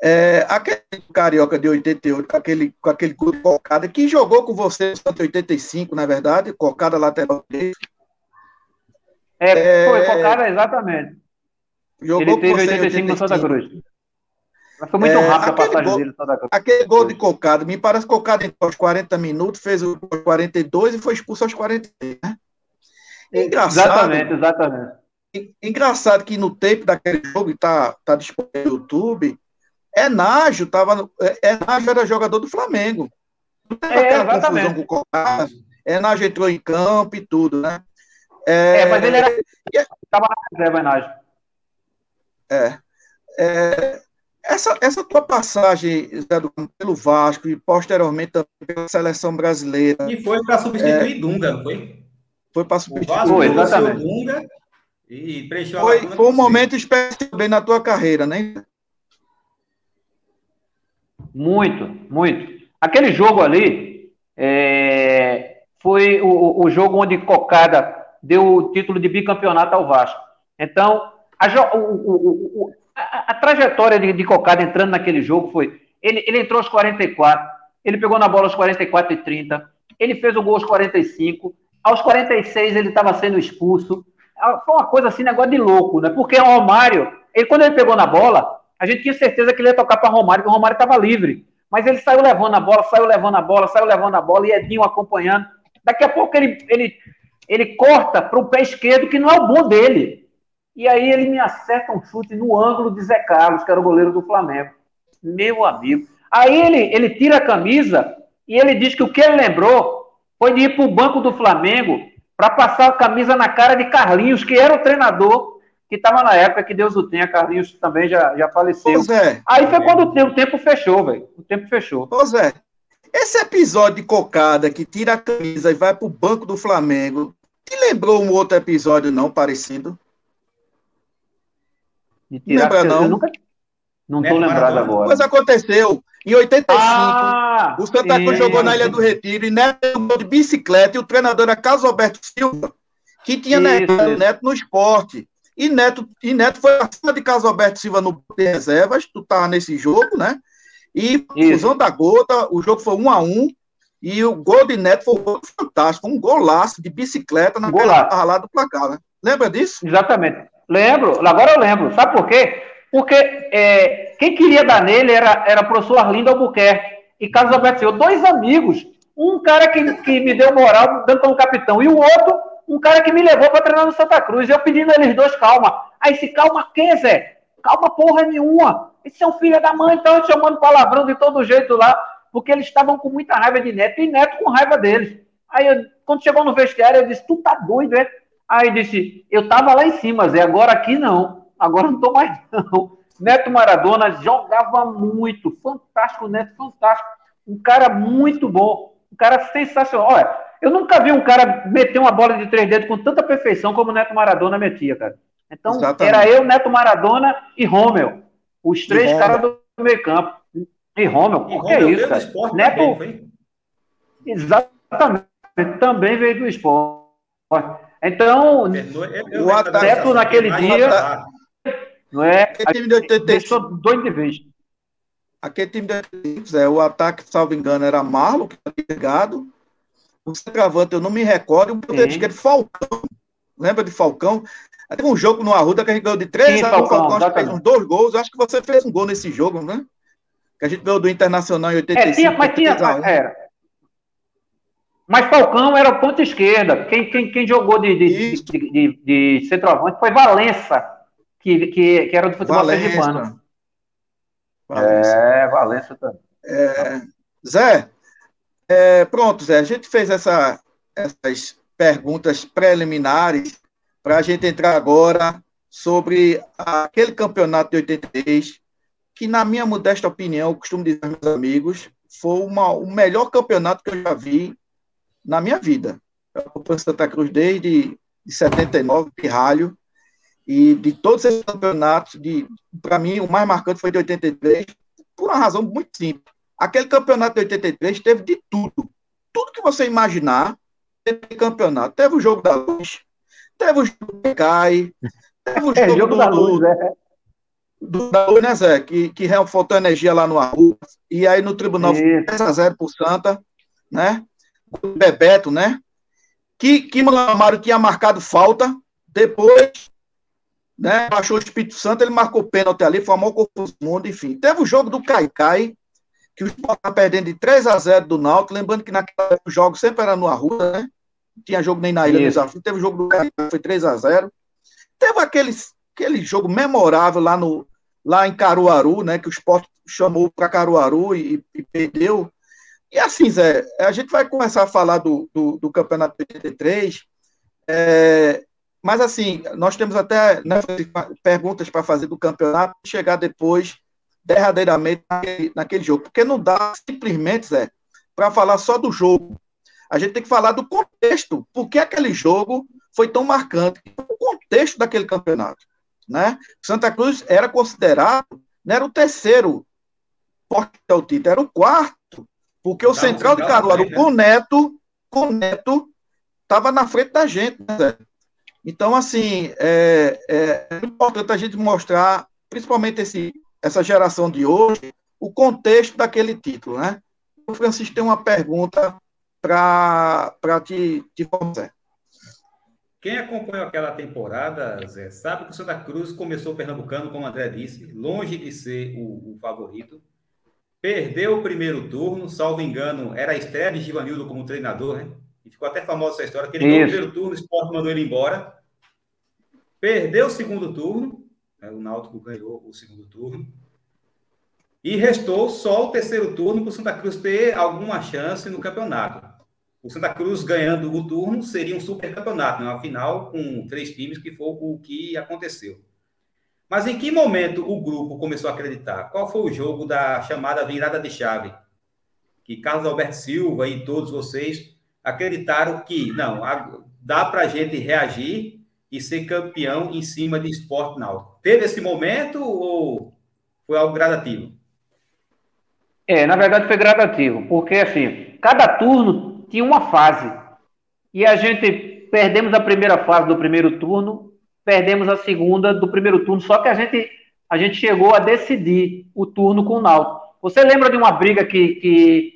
É, aquele carioca de 88, com aquele, com aquele Cocada, que jogou com você em 85, na é verdade, Cocada lateral direito. É, é, foi Cocada, exatamente. Jogou Ele teve 85, 85 no Santa Cruz. Mas foi muito é, rápido a passagem gol, dele no Santa Cruz. Aquele gol de Cocada, me parece que Cocada entrou aos 40 minutos, fez os 42 e foi expulso aos 43, né? Engraçado. Exatamente, exatamente. Engraçado que no tempo daquele jogo, e tá, tá disponível no YouTube, Enágio tava, Enágio era jogador do Flamengo. É, aquela confusão com o. Enágio entrou em campo e tudo, né? É, é mas ele era. Estava na reserva, Enágio. É, é, essa, essa tua passagem Zé do, pelo Vasco e posteriormente também pela seleção brasileira. E foi para substituir é, Dunga, não foi? Foi para substituir o Vasco, exatamente. Dunga e preencheu foi, foi um momento especial bem na tua carreira, né? Muito, muito. Aquele jogo ali é, foi o, o, jogo onde Cocada deu o título de bicampeonato ao Vasco. Então, a, o, a, a trajetória de, de, Cocada entrando naquele jogo foi: ele, ele entrou aos 44, ele pegou na bola aos 44 e 30, ele fez o gol aos 45, aos 46 ele estava sendo expulso. Ah, foi uma coisa assim, negócio de louco, né? Porque o Romário, ele, quando ele pegou na bola, a gente tinha certeza que ele ia tocar para Romário, que o Romário estava livre. Mas ele saiu levando a bola, saiu levando a bola, saiu levando a bola, e Edinho acompanhando. Daqui a pouco ele, ele, ele corta para o pé esquerdo, que não é o bom dele. E aí ele me acerta um chute no ângulo de Zé Carlos, que era o goleiro do Flamengo. Meu amigo. Aí ele, ele tira a camisa e ele diz que o que ele lembrou foi de ir para o banco do Flamengo para passar a camisa na cara de Carlinhos, que era o treinador que estava na época, que Deus o tenha, Carlinhos também já, já faleceu. é. Aí foi quando o tempo fechou, velho. O tempo fechou. Ô Zé, esse episódio de cocada que tira a camisa e vai pro banco do Flamengo, te lembrou um outro episódio não parecido? De tirar, Lembra, não? Eu nunca... Não tô Neto lembrado agora. Mas aconteceu. Em 85, Ah, o Santa Cruz sim. jogou na Ilha do Retiro e Neto jogou de bicicleta e o treinador era Carlos Alberto Silva, que tinha Isso, Neto, isso. Neto no esporte. E Neto, e Neto foi acima de Carlos Alberto Silva no de reservas, tu tava nesse jogo, né? E fusão da gota, o jogo foi um a um e o gol de Neto foi um fantástico, um golaço de bicicleta na Golaço. barra lá do placar, né? Lembra disso? Exatamente. Lembro, agora eu lembro. Sabe por quê? Porque é, quem queria dar nele era, era o professor Arlindo Albuquerque e Carlos Alberto Silva, dois amigos. Um cara que, que me deu moral dando como capitão, e o outro, um cara que me levou para treinar no Santa Cruz. Eu pedindo a eles dois, calma. Aí se calma quê, Zé? Calma porra nenhuma. Esse é um filho da mãe, então chamando palavrão de todo jeito lá, porque eles estavam com muita raiva de Neto e Neto com raiva deles. Aí, eu- quando chegou no vestiário, eu disse: Tu tá doido, é? Aí disse: Eu tava lá em cima, Zé, agora aqui não. Agora não tô mais, não. Neto Maradona jogava muito. Fantástico, Neto, fantástico. Um cara muito bom. Um cara sensacional. Olha, eu nunca vi um cara meter uma bola de três dedos com tanta perfeição como o Neto Maradona metia, cara. Então, Exatamente. era eu, Neto Maradona e Rommel. Os três caras do meio campo. E Rommel, o que é Rommel isso, cara? Neto, também? Exatamente. Também veio do esporte. Então, eu- O eu- naquele dia- atrás. não é? Aquele time de 85, Deixou doido de vez. aquele time de 85, é, o ataque, salvo engano, era Marlon, que era ligado. O centroavante, eu não me recordo, o ponteiro Sim. esquerdo, Falcão. Lembra de Falcão? Teve um jogo no Arruda que a gente ganhou de 3 Sim, a 1. O Falcão, acho que fez uns dois gols. Eu acho que você fez um gol nesse jogo, né? Que a gente ganhou do Internacional em 85. É, tinha, mas tinha. 3 a 1. Era. Mas Falcão era ponta esquerda. Quem, quem, quem jogou de, de, de, de- centroavante foi Valença, que, que, que era do futebol sergipano. Valença. É, Valença também. É, Zé, é, pronto, Zé, a gente fez essa- essas perguntas preliminares para a gente entrar agora sobre aquele campeonato de 83, que, na minha modesta opinião, eu costumo dizer aos meus amigos, foi uma- o melhor campeonato que eu já vi na minha vida. Eu acompanho Santa Cruz desde de 79, Pirralho, e de todos esses campeonatos, para mim, o mais marcante foi de 83, por uma razão muito simples. Aquele campeonato de 83 teve de tudo. Tudo que você imaginar, teve campeonato. Teve o jogo da luz, teve o jogo do Cai, teve o É, jogo, jogo do, da luz, é. do, da luz, né, Zé? Que, que faltou energia lá no Arru. E aí no tribunal foi Isso. 3x0 pro Santa, né? O Bebeto, né? Que, que Mário tinha marcado falta, depois, né? Baixou o Espírito Santo, ele marcou pênalti ali, foi a maior confusão do mundo, enfim. Teve o jogo do Caicai, que o Sport tá perdendo de 3 a 0 do Náutico, lembrando que naquela época os jogos sempre eram no Arruda, né? Tinha jogo nem na Ilha dos. Aflitos, teve jogo do Caicai, foi 3 a 0 Teve aquele, aquele jogo memorável lá, no, lá em Caruaru, né? Que o Sport chamou para Caruaru e, e perdeu. E assim, Zé, a gente vai começar a falar do, do, do Campeonato 83, é, mas assim, nós temos até né, perguntas para fazer do campeonato e chegar depois, derradeiramente, naquele, naquele jogo. Porque não dá simplesmente, Zé, para falar só do jogo. A gente tem que falar do contexto. Por que aquele jogo foi tão marcante? O contexto daquele campeonato. Né? Santa Cruz era considerado, não era o terceiro porte ao título, era o quarto. Porque o Central de Caruaru, né? com o Neto, com o Neto, estava na frente da gente. Né? Então, assim, é, é, é importante a gente mostrar, principalmente esse, essa geração de hoje, o contexto daquele título, né? O Francisco tem uma pergunta para te, te fazer. Quem acompanhou aquela temporada, Zé, sabe que o Santa Cruz começou pernambucano, como o André disse, longe de ser o, o favorito. Perdeu o primeiro turno, salvo engano, era a estreia de Givanildo como treinador, né? E ficou até famosa essa história, que ele ganhou o primeiro turno, o Sport mandou ele embora. Perdeu o segundo turno, né? o Náutico ganhou o segundo turno. E restou só o terceiro turno para o Santa Cruz ter alguma chance no campeonato. O Santa Cruz ganhando o turno seria um super campeonato, né? uma final com três times, que foi o que aconteceu. Mas em que momento o grupo começou a acreditar? Qual foi o jogo da chamada virada de chave? Que Carlos Alberto Silva e todos vocês acreditaram que, não, dá para a gente reagir e ser campeão em cima de esporte náutico. Teve esse momento ou foi algo gradativo? É, na verdade foi gradativo, porque assim, cada turno tinha uma fase. E a gente perdemos a primeira fase do primeiro turno, perdemos a segunda do primeiro turno, só que a gente, a gente chegou a decidir o turno com o Náutico. Você lembra de uma briga que, que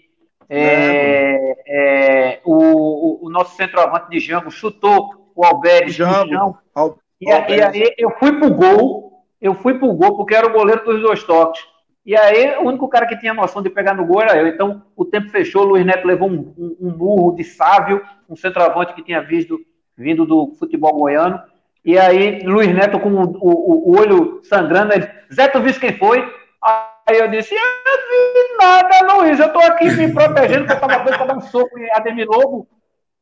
é, é, o, o, nosso centroavante de Jango chutou o Alberto Jango, no chão? Al, e, e aí eu fui pro gol, eu fui pro gol porque era o goleiro dos dois toques. E aí, o único cara que tinha noção de pegar no gol era eu. Então, o tempo fechou, o Luiz Neto levou um, um, um murro de sávio, um centroavante que tinha visto, vindo do futebol goiano. E aí, Luiz Neto com o, o, o olho sangrando, ele, Zé, tu viste quem foi? Aí eu disse, eu não vi nada, Luiz, eu tô aqui me protegendo, porque eu tava doido dar um soco em Ademir Lobo.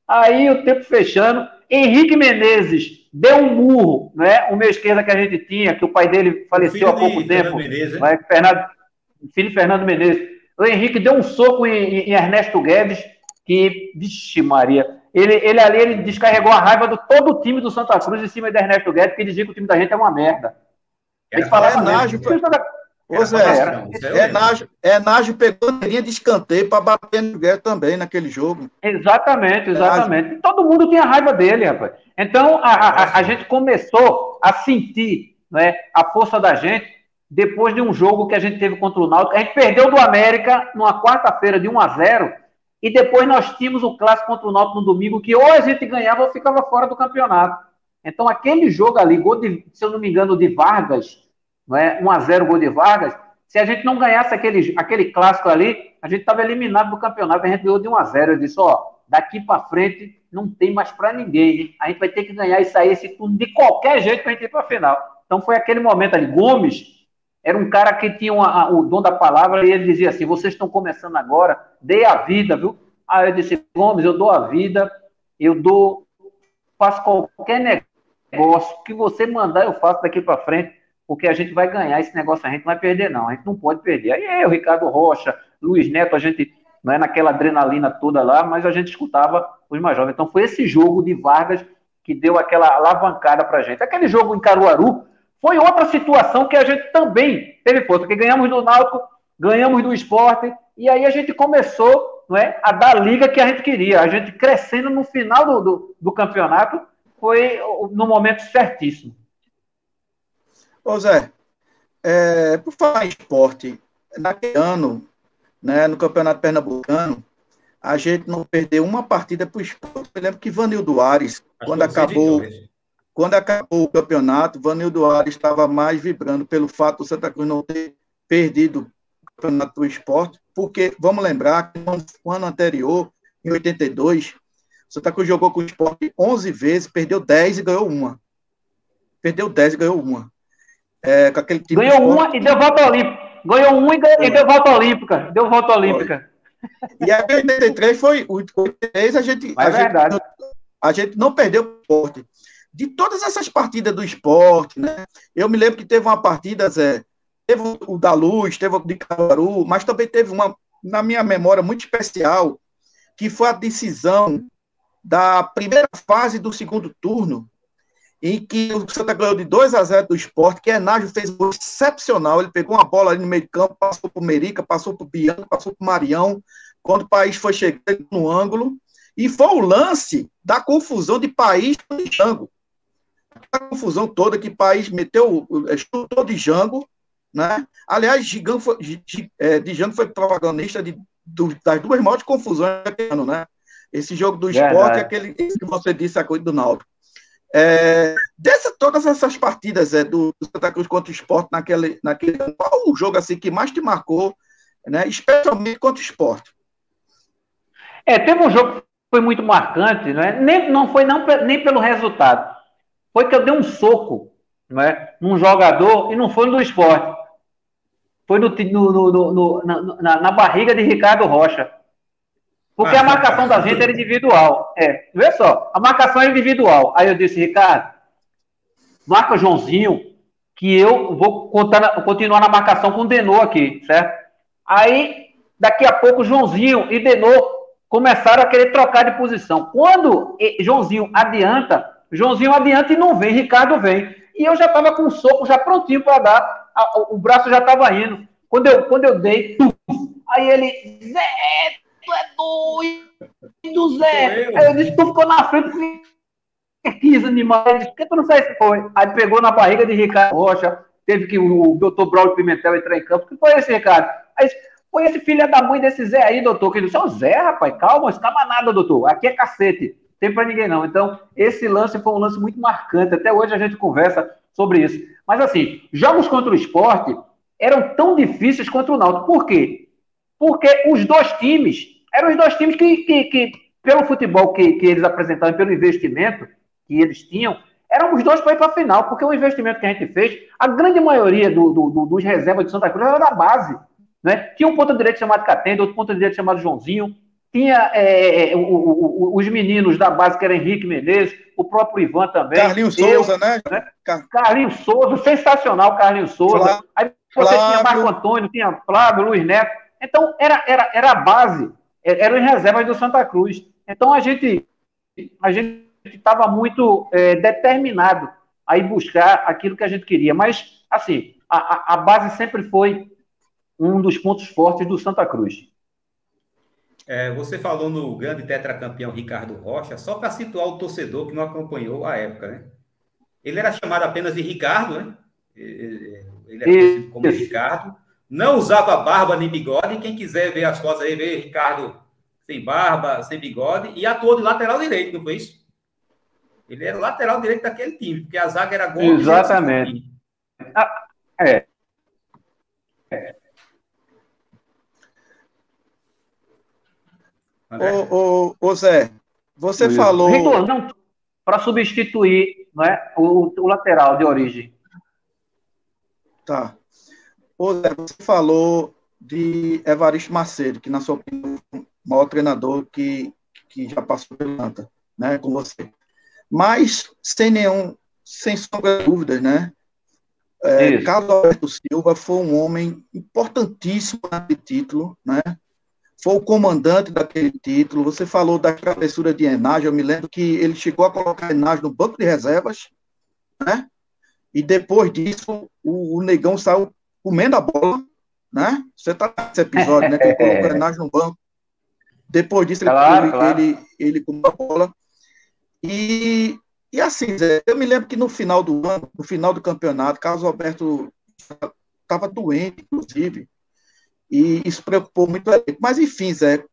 Aí, o tempo fechando, Henrique Menezes deu um murro, né? O meu esquerda que a gente tinha, que o pai dele faleceu há pouco tempo. Menezes, né? Fernando, filho Fernando Menezes. O Henrique deu um soco em, em Ernesto Guedes, que, vixe Maria, ele, ele ali ele descarregou a raiva do todo o time do Santa Cruz em cima de Ernesto Guedes, que dizia que o time da gente é uma merda. Ele falava mesmo. Ô Zé, é Nágio pegou a linha de escanteio para bater no Guedes também naquele jogo. Exatamente, exatamente. Todo mundo tinha raiva dele, rapaz. Então a, a, a gente começou a sentir né, a força da gente depois de um jogo que a gente teve contra o Náutico. A gente perdeu do América numa quarta-feira de 1 a 0 e depois nós tínhamos o clássico contra o Náutico no domingo que ou a gente ganhava ou ficava fora do campeonato. Então aquele jogo ali, gol de, se eu não me engano, de Vargas, não é? 1 a 0 gol de Vargas, se a gente não ganhasse aquele, aquele clássico ali, a gente estava eliminado do campeonato, a gente ganhou de 1 a 0 Eu disse, ó, daqui para frente não tem mais para ninguém, hein? A gente vai ter que ganhar e sair esse turno de qualquer jeito para a gente ir para a final. Então foi aquele momento ali. Gomes era um cara que tinha uma, o dom da palavra e ele dizia assim: vocês estão começando agora, dê a vida, viu? Aí eu disse: Gomes, eu dou a vida, eu dou, faço qualquer negócio que você mandar, eu faço daqui para frente, porque a gente vai ganhar esse negócio, a gente não vai perder, não, a gente não pode perder. Aí eu, Ricardo Rocha, Luiz Neto, a gente não é naquela adrenalina toda lá, mas a gente escutava os mais jovens. Então foi esse jogo de Vargas que deu aquela alavancada para a gente. Aquele jogo em Caruaru, foi outra situação que a gente também teve força, porque ganhamos do Náutico, ganhamos do esporte, e aí a gente começou não é, a dar a liga que a gente queria. A gente crescendo no final do, do, do campeonato foi no momento certíssimo. Ô Zé, é, por falar em esporte, naquele ano, né, no Campeonato Pernambucano, a gente não perdeu uma partida para o esporte. Eu lembro que Vanildo Ares, quando acabou, quando acabou o campeonato, Vanildo Ares estava mais vibrando pelo fato do Santa Cruz não ter perdido o campeonato do esporte, porque, vamos lembrar, que no ano anterior, em 82, o Santa Cruz jogou com o esporte 11 vezes, perdeu 10 e ganhou uma. Perdeu 10 e ganhou uma. É, com aquele time ganhou uma e deu volta olímpica. Ganhou uma e, ganhou, e deu volta olímpica. Deu volta olímpica. Foi. E a 83 foi. O 83 a gente. a, gente não, a gente não perdeu o esporte de todas essas partidas do esporte, né? Eu me lembro que teve uma partida, Zé, teve o da Luz, teve o de Caruaru, mas também teve uma, na minha memória, muito especial, que foi a decisão da primeira fase do segundo turno, em que o Santa ganhou de 2 a 0 do esporte, que Enágio fez um excepcional, ele pegou uma bola ali no meio de campo, passou por Merica, passou por Bianco, passou por Marião, quando o país foi chegando no ângulo, e foi o lance da confusão de país com Django a confusão toda que o país meteu, chutou de Jango, né? Aliás, Gigão foi, é, Django foi protagonista de, do, das duas maiores confusões daquele ano, né? Esse jogo do esporte, aquele que você disse, a coisa do Naldo. É, dessa, todas essas partidas é, do, Santa Cruz contra o esporte naquele, naquele qual o jogo assim que mais te marcou, né? Especialmente contra o esporte? É, teve um jogo que foi muito marcante, né? nem, não foi não, nem pelo resultado, foi que eu dei um soco né, num jogador e não foi no esporte. Foi no, no, no, na, na, na, barriga de Ricardo Rocha. Porque a marcação da gente era individual. É, vê só, a marcação é individual. Aí eu disse, Ricardo, marca Joãozinho, que eu vou contar, continuar na marcação com o Denô aqui, certo? Aí, daqui a pouco, Joãozinho e Denô começaram a querer trocar de posição. Quando Joãozinho adianta, Joãozinho adianta e não vem, Ricardo vem. E eu já estava com o soco já prontinho para dar, o braço já estava indo. Quando eu, quando eu dei, aí ele, Zé, tu é doido, Zé. Aí eu disse, tu ficou na frente, quis animar, ele disse, por que tu não sai se foi? Aí pegou na barriga de Ricardo Rocha, teve que o, o doutor Braulio Pimentel entrar em campo. O que foi esse, Ricardo? Aí foi esse filho da mãe desse Zé aí, doutor. Que ele disse, Zé, rapaz, calma, escama nada, doutor. Aqui é cacete. Tem para ninguém não. Então, esse lance foi um lance muito marcante. Até hoje a gente conversa sobre isso. Mas assim, jogos contra o esporte eram tão difíceis contra o Náutico. Por quê? Porque os dois times, eram os dois times que, que, que pelo futebol que, que eles apresentavam, pelo investimento que eles tinham, eram os dois para ir para a final, porque o investimento que a gente fez, a grande maioria do, do, do, dos reservas de Santa Cruz era da base. Né? Tinha um ponto direito chamado Catenda, outro ponto direito chamado Joãozinho, tinha é, o, o, os meninos da base, que era Henrique Menezes, o próprio Ivan também. Carlinhos eu, Souza, né? né? Carlinhos Souza, sensacional Carlinhos Souza. Flávio, Aí você Flávio. tinha Marco Antônio, tinha Flávio, Luiz Neto. Então, era, era, era a base, eram as reservas do Santa Cruz. Então, a gente a gente estava muito é, determinado a ir buscar aquilo que a gente queria. Mas, assim, a, a base sempre foi um dos pontos fortes do Santa Cruz. É, você falou no grande tetracampeão Ricardo Rocha, só para situar o torcedor que não acompanhou a época, né? Ele era chamado apenas de Ricardo, né? Ele era conhecido como Ricardo. Não usava barba nem bigode. Quem quiser ver as fotos aí, vê Ricardo sem barba, sem bigode, e atuou de lateral direito, não foi isso? Ele era lateral direito daquele time, porque a zaga era gol. Exatamente. Ah, é. é. Ô, ô, ô, Zé, você falou. não, para substituir não é, o, o, lateral de origem. Tá. Ô, Zé, você falou de Evaristo Macedo, que, na sua opinião, é o maior treinador que, que já passou pelo Nanta, né, com você. Mas, sem nenhum, sem sombra de dúvidas, né? É, Carlos Alberto Silva foi um homem importantíssimo naquele título, né? foi o comandante daquele título. Você falou da travessura de Enage, eu me lembro que ele chegou a colocar Enage no banco de reservas, né? E depois disso, o, o Negão saiu comendo a bola, né? Você está nesse episódio, né? Que ele colocou Enage no banco. Depois disso, claro, ele, claro. ele, ele, comeu a bola. E, e assim, Zé, eu me lembro que no final do ano, no final do campeonato, Carlos Alberto estava doente, inclusive e isso preocupou muito ele. Mas, enfim, Zé,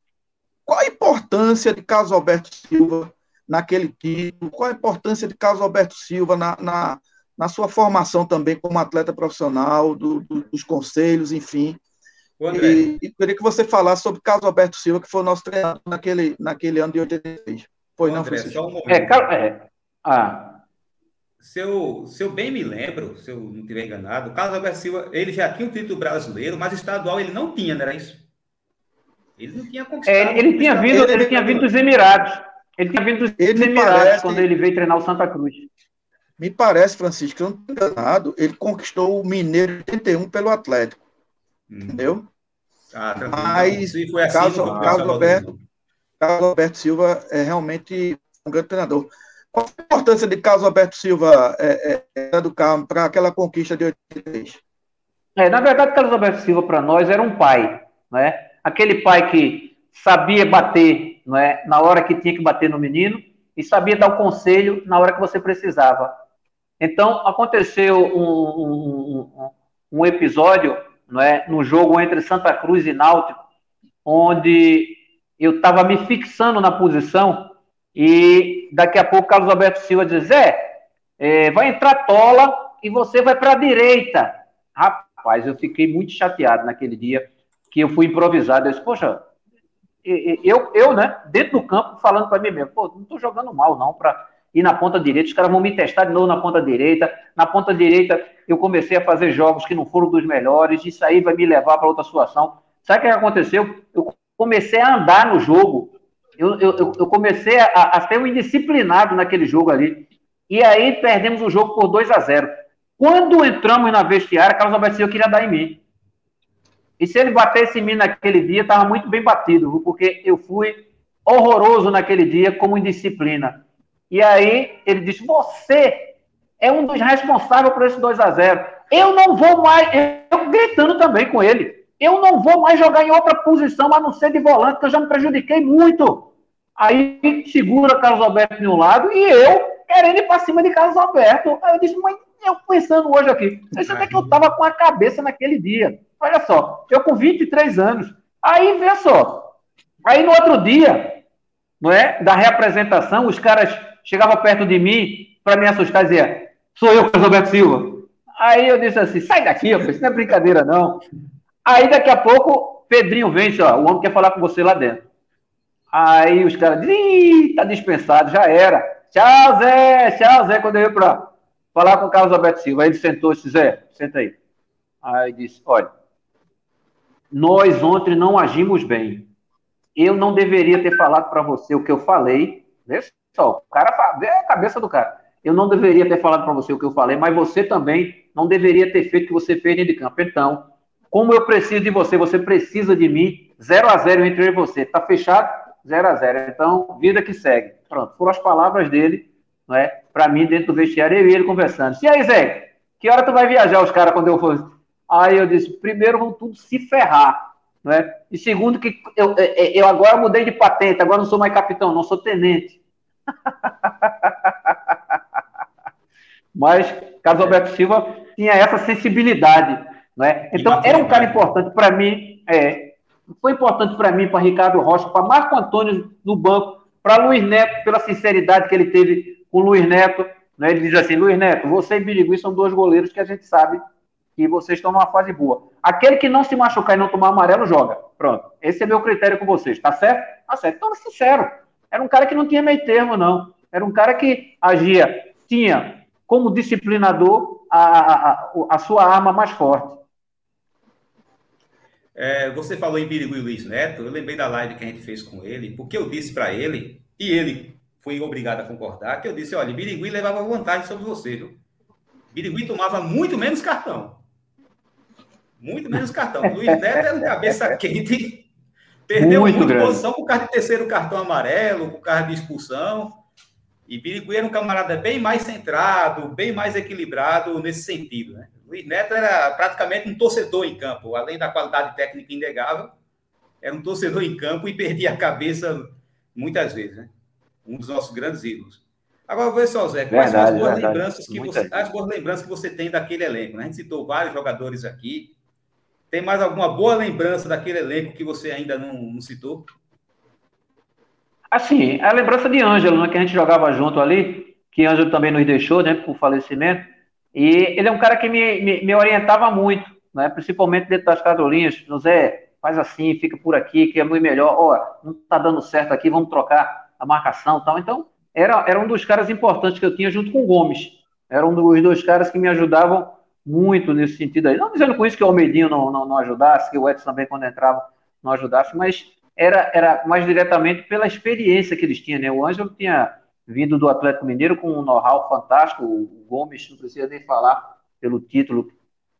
qual a importância de Carlos Alberto Silva naquele título? Qual a importância de Carlos Alberto Silva na, na, na sua formação também como atleta profissional, do, do, dos conselhos, enfim? E, e queria que você falasse sobre Carlos Alberto Silva, que foi o nosso treinador naquele, naquele ano de 86. Foi, André, não, Francisco? Só um momento. É, é, ah, se eu, se eu bem me lembro, se eu não estiver enganado, o Carlos Alberto Silva, ele já tinha um título brasileiro, mas estadual ele não tinha, não era isso? Ele não tinha conquistado. É, ele, tinha vindo, ele, ele tinha vindo dos Emirados. Ele tinha vindo dos ele Emirados parece, quando ele veio treinar o Santa Cruz. Me parece, Francisco, que eu não estou enganado, ele conquistou o Mineiro 81 pelo Atlético. Hum. Entendeu? Ah, Mas foi assim, Carlos, Carlos, Alberto, Carlos Alberto Silva é realmente um grande treinador. Qual a importância de Carlos Alberto Silva é, é, do Carmo para aquela conquista de 83? É, na verdade, Carlos Alberto Silva para nós era um pai, né? Aquele pai que sabia bater, não é, na hora que tinha que bater no menino e sabia dar o conselho na hora que você precisava. Então aconteceu um, um, um episódio, não é, no jogo entre Santa Cruz e Náutico, onde eu estava me fixando na posição e daqui a pouco Carlos Alberto Silva diz: Zé, é, vai entrar Tola e você vai para a direita. Rapaz, eu fiquei muito chateado naquele dia que eu fui improvisado. Eu disse, poxa, eu, eu né, dentro do campo, falando para mim mesmo, pô, não estou jogando mal, não, para ir na ponta direita. Os caras vão me testar de novo na ponta direita. Na ponta direita, eu comecei a fazer jogos que não foram dos melhores. Isso aí vai me levar para outra situação. Sabe o que aconteceu? Eu comecei a andar no jogo Eu, eu, eu comecei a, a ser um indisciplinado naquele jogo ali. E aí perdemos o jogo por 2 a 0 Quando entramos na vestiária, Carlos Silva queria dar em mim. E se ele batesse em mim naquele dia, estava muito bem batido, porque eu fui horroroso naquele dia como indisciplina. E aí ele disse: Você é um dos responsáveis por esse 2 a 0 Eu não vou mais. Eu gritando também com ele. Eu não vou mais jogar em outra posição a não ser de volante, que eu já me prejudiquei muito. Aí segura Carlos Alberto de um lado e eu querendo ir para cima de Carlos Alberto. Aí eu disse, mas eu pensando hoje aqui, isso até que eu estava com a cabeça naquele dia. Olha só, eu com 23 anos. Aí, vê só. Aí no outro dia, não é? Da reapresentação, os caras chegavam perto de mim para me assustar e diziam, sou eu, Carlos Alberto Silva. Aí eu disse assim, sai daqui, isso não é brincadeira, não. Aí daqui a pouco, Pedrinho vem, ó, o homem quer falar com você lá dentro. Aí os caras dizem, ih, tá dispensado, já era. Tchau, Zé, tchau, Zé, quando eu ia para falar com o Carlos Alberto Silva. Aí ele sentou e disse, Zé, senta aí. Aí disse, olha, nós ontem não agimos bem. Eu não deveria ter falado para você o que eu falei. Vê só, o cara vê a cabeça do cara. Eu não deveria ter falado para você o que eu falei, mas você também não deveria ter feito o que você fez dentro de campo. Então, como eu preciso de você, você precisa de mim. 0 a 0 entre eu e você. Tá fechado? 0 a 0 Então, vida que segue. Pronto. Foram as palavras dele, não é? Para mim, dentro do vestiário, eu e ele conversando. E aí, Zé? Que hora tu vai viajar, os caras, quando eu for? Aí eu disse: primeiro vão tudo se ferrar. Não é? E segundo, que eu, eu agora mudei de patente, agora não sou mais capitão, não sou tenente. Mas Carlos Alberto Silva tinha essa sensibilidade né? Então, era um cara importante para mim, é, foi importante para mim, para Ricardo Rocha, para Marco Antônio no banco, para Luiz Neto, pela sinceridade que ele teve com Luiz Neto. Né? Ele diz assim: Luiz Neto, você e Birigui são dois goleiros que a gente sabe que vocês estão numa fase boa. Aquele que não se machucar e não tomar amarelo, joga. Pronto. Esse é meu critério com vocês. Tá certo? Tá certo. Então, sincero. Era um cara que não tinha meio termo, não. Era um cara que agia, tinha como disciplinador a, a, a sua arma mais forte. É, você falou em Birigui Luiz Neto, eu lembrei da live que a gente fez com ele, porque eu disse para ele, e ele foi obrigado a concordar, que eu disse, olha, Birigui levava vantagem sobre você, viu? Birigui tomava muito menos cartão. Muito menos cartão. Luiz Neto era um cabeça quente, perdeu muito grande. posição com o carro de terceiro cartão amarelo, com o carro de expulsão. E Birigui era um camarada bem mais centrado, bem mais equilibrado nesse sentido, né? Luiz Neto era praticamente um torcedor em campo, além da qualidade técnica inegável, era um torcedor em campo e perdia a cabeça muitas vezes, né? Um dos nossos grandes ídolos. Agora, vê só, Zé, quais são as boas verdade. lembranças que você, as boas lembranças que você tem daquele elenco? Né? A gente citou vários jogadores aqui. Tem mais alguma boa lembrança daquele elenco que você ainda não, não citou? Assim, a lembrança de Ângelo, né, que a gente jogava junto ali, que Ângelo também nos deixou, né, por falecimento. E ele é um cara que me, me, me orientava muito, né? principalmente dentro das quadrolinhas. José, faz assim, fica por aqui, que é muito melhor. Ó, não está dando certo aqui, vamos trocar a marcação tal. Então, era, era um dos caras importantes que eu tinha junto com o Gomes. Era um dos dois caras que me ajudavam muito nesse sentido aí. Não dizendo com isso que o Almeidinho não, não, não ajudasse, que o Edson também, quando entrava, não ajudasse, mas era, era mais diretamente pela experiência que eles tinham. Né? O Ângelo tinha vindo do Atlético Mineiro com um know-how fantástico. O Gomes, não precisa nem falar pelo título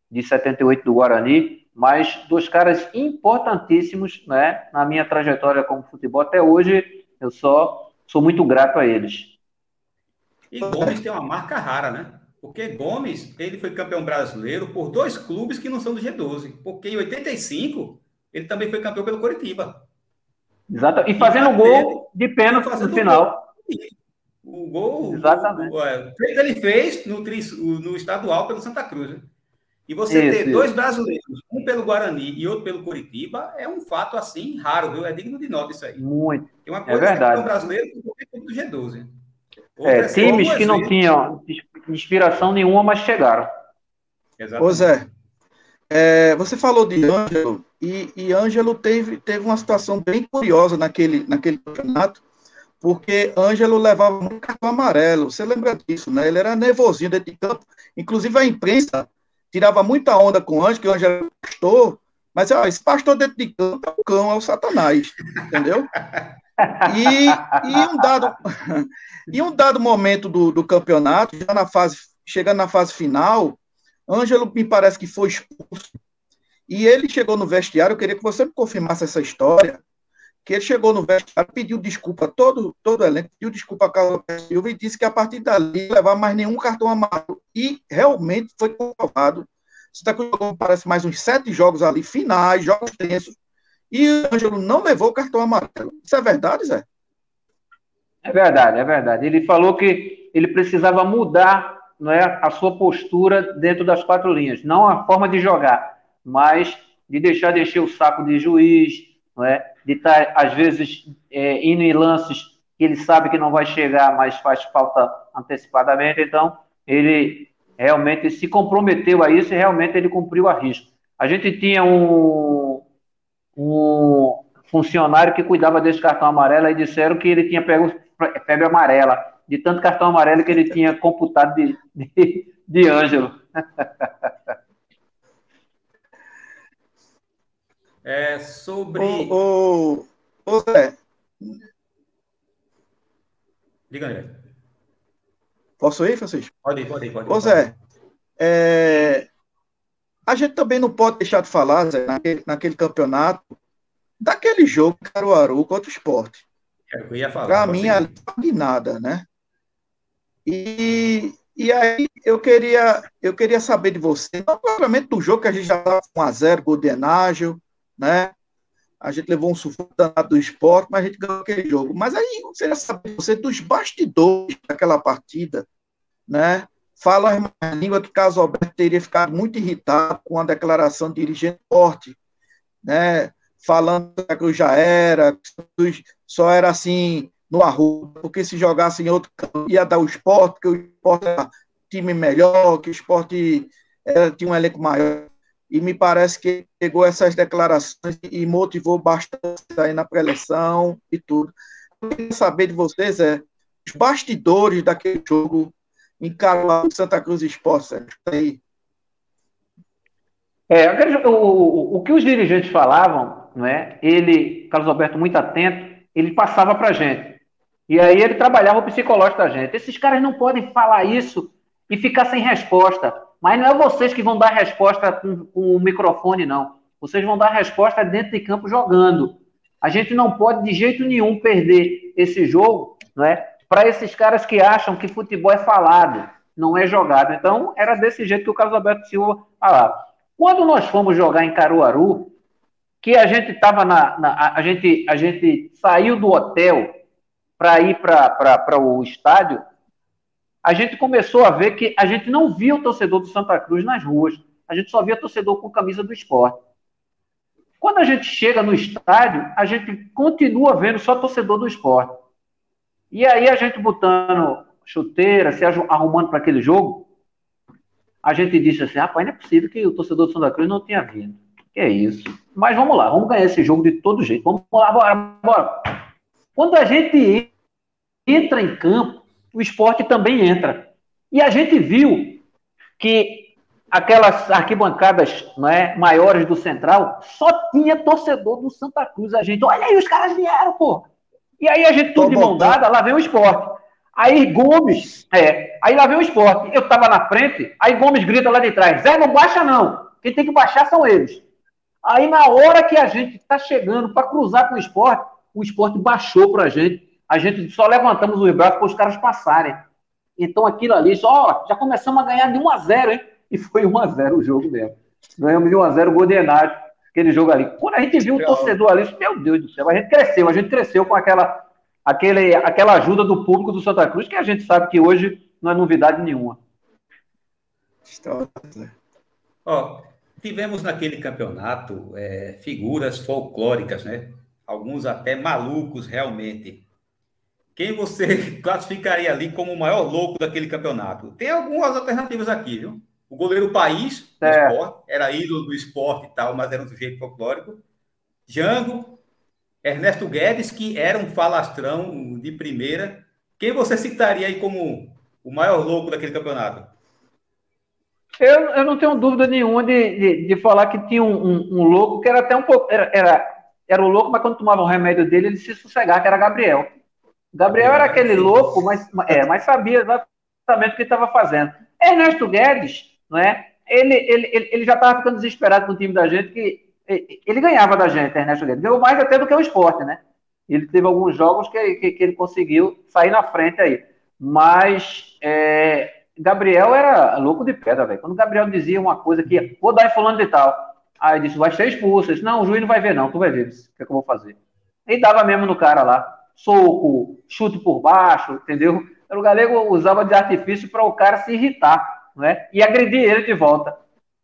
de 78 do Guarani, mas dois caras importantíssimos né, na minha trajetória como futebol. Até hoje, eu só sou muito grato a eles. E Gomes tem uma marca rara, né? Porque Gomes, ele foi campeão brasileiro por dois clubes que não são do G12. Porque em 85, ele também foi campeão pelo Coritiba. Exato. E fazendo e gol de pênalti no final. Gol. O gol. Exatamente. O, o, ele fez no, no estadual pelo Santa Cruz. Né? E você isso, ter dois brasileiros, um pelo Guarani e outro pelo Curitiba, é um fato assim raro, viu? É digno de nota isso aí. Muito. Tem uma é coisa é verdade. Que um brasileiro do G12. É, é times que não tinham inspiração nenhuma, mas chegaram. Exatamente. Ô Zé, é, você falou de Ângelo, e, e Ângelo teve, teve uma situação bem curiosa naquele, naquele campeonato, porque Ângelo levava muito cartão amarelo. Você lembra disso, né? Ele era nervosinho dentro de campo. Inclusive a imprensa tirava muita onda com o Ângelo, que o Ângelo era pastor, mas ó, esse pastor dentro de campo é o cão, é o satanás, entendeu? E, e, um, dado, e um dado momento do, do campeonato, já na fase, chegando na fase final, Ângelo me parece que foi expulso. E ele chegou no vestiário, eu queria que você me confirmasse essa história, que ele chegou no vestiário, pediu desculpa, todo, todo o elenco pediu desculpa a Carlos Silva e disse que a partir dali não levar mais nenhum cartão amarelo. E realmente foi comprovado. Santa Cruz jogou, parece, mais uns sete jogos ali, finais, jogos tensos, e o Ângelo não levou o cartão amarelo. Isso é verdade, Zé? É verdade, é verdade. Ele falou que ele precisava mudar não é, a sua postura dentro das quatro linhas. Não a forma de jogar, mas de deixar de encher o saco de juiz, não é, de estar, às vezes, é, indo em lances que ele sabe que não vai chegar, mas faz falta antecipadamente. Então, ele realmente se comprometeu a isso e realmente ele cumpriu a risco. A gente tinha um, um funcionário que cuidava desse cartão amarelo e disseram que ele tinha pego febre amarela, de tanto cartão amarelo que ele tinha computado de, de, de Ângelo. É sobre. Ô, ô, ô Zé. Diga, André. Posso ir, Francisco? Pode ir, pode ir. Pode ir, Ô, Zé, é... a gente também não pode deixar de falar, Zé, naquele, naquele campeonato, daquele jogo Caruaru contra o esporte. É eu ia falar. Para mim, ali de nada, né? E, e aí eu queria, eu queria saber de você, provavelmente do jogo que a gente já estava com 1x0, gol de Enágio, né? A gente levou um sufoco danado do esporte, mas a gente ganhou aquele jogo. Mas aí eu queria saber você dos bastidores daquela partida, né? Fala a língua que Caso Alberto teria ficado muito irritado com a declaração do dirigente forte, né? Falando que já era, só era assim no arroz, porque se jogasse em outro campo ia dar o esporte, que o esporte era time melhor, que o esporte era, tinha um elenco maior e me parece que pegou essas declarações e motivou bastante aí na pré-eleição e tudo. Eu queria saber de vocês é os bastidores daquele jogo em Caruaru, Santa Cruz Esporte, Sérgio. Aí. É, o, o, o, que os dirigentes falavam, não é? ele, Carlos Alberto, muito atento, ele passava para a gente. E aí ele trabalhava o psicológico da gente. Esses caras não podem falar isso e ficar sem resposta. Mas não é vocês que vão dar resposta com, com o microfone, não. Vocês vão dar resposta dentro de campo jogando. A gente não pode de jeito nenhum perder esse jogo, não é? Para esses caras que acham que futebol é falado, não é jogado. Então, era desse jeito que o Carlos Alberto Silva falava. Quando nós fomos jogar em Caruaru, que a gente estava na, na, a gente a gente saiu do hotel para ir para o estádio a gente começou a ver que a gente não via o torcedor do Santa Cruz nas ruas. A gente só via torcedor com camisa do esporte. Quando a gente chega no estádio, a gente continua vendo só torcedor do esporte. E aí a gente botando chuteira, se arrumando para aquele jogo, a gente disse assim, rapaz, não é possível que o torcedor do Santa Cruz não tenha vindo. Que é isso. Mas vamos lá, vamos ganhar esse jogo de todo jeito. Vamos lá, bora, bora. Quando a gente entra em campo, o esporte também entra. E a gente viu que aquelas arquibancadas é, maiores do Central só tinha torcedor do Santa Cruz. A gente, olha aí, os caras vieram, pô. E aí a gente, tudo de mão dada, lá vem o esporte. Aí Gomes, é, aí lá vem o esporte. Eu tava na frente, aí Gomes grita lá de trás: Zé, não baixa não. Quem tem que baixar são eles. Aí na hora que a gente tá chegando para cruzar com o esporte, o esporte baixou pra gente a gente só levantamos os braços para os caras passarem. Então aquilo ali, só já começamos a ganhar de 1 a 0, hein? E foi 1 a 0 o jogo mesmo. Ganhamos de 1 a 0 o Goldenage, aquele jogo ali. Quando a gente viu o torcedor ali, meu Deus do céu, a gente cresceu, a gente cresceu com aquela, aquele, aquela ajuda do público do Santa Cruz, que a gente sabe que hoje não é novidade nenhuma. Ó, tivemos naquele campeonato é, figuras folclóricas, né? Alguns até malucos realmente quem você classificaria ali como o maior louco daquele campeonato? Tem algumas alternativas aqui, viu? O goleiro País, é. esporte, era ídolo do esporte e tal, mas era um sujeito folclórico. Jango, Ernesto Guedes, que era um falastrão de primeira. Quem você citaria aí como o maior louco daquele campeonato? Eu, eu não tenho dúvida nenhuma de, de, de falar que tinha um, um, um, louco que era até um pouco. Era, era era o louco, mas quando tomava o remédio dele, ele se sossegava, que era Gabriel. Gabriel era aquele louco, mas, é, mas sabia exatamente o que estava fazendo. Ernesto Guedes, não é? ele, ele, ele, já estava ficando desesperado com o time da gente, que ele ganhava da gente, Ernesto Guedes. Ganhou mais até do que o esporte, né? Ele teve alguns jogos que, que, que ele conseguiu sair na frente aí. Mas é, Gabriel era louco de pedra, velho. Quando Gabriel dizia uma coisa que vou dar em fulano de tal, aí disse, vai ser expulso. Disse, não, o juiz não vai ver, não, tu vai ver o que, é que eu vou fazer. E dava mesmo no cara lá. Soco, chute por baixo, entendeu? O galego usava de artifício para o cara se irritar né? e agredir ele de volta.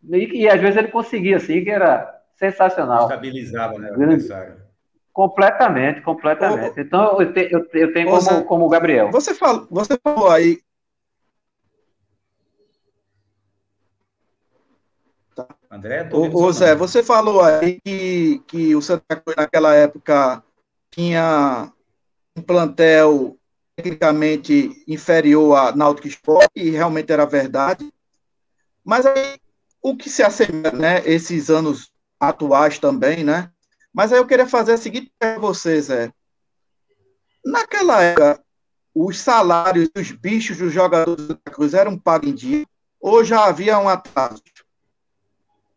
E, e, às vezes ele conseguia, assim, que era sensacional. Estabilizava, né? O completamente, completamente. Ô, então eu, te, eu, eu tenho você, como, como Gabriel. Você falou, você falou aí. Tá. André, ô, ô Zé, você falou aí que, que o Santa Cruz naquela época tinha um plantel tecnicamente inferior a Náutico Sport, e realmente era verdade. Mas aí, o que se assemelha, né, esses anos atuais também, né? Mas aí eu queria fazer a seguinte para vocês, é naquela época, os salários dos bichos dos jogadores da Cruz eram pagos em dia, ou já havia um atraso?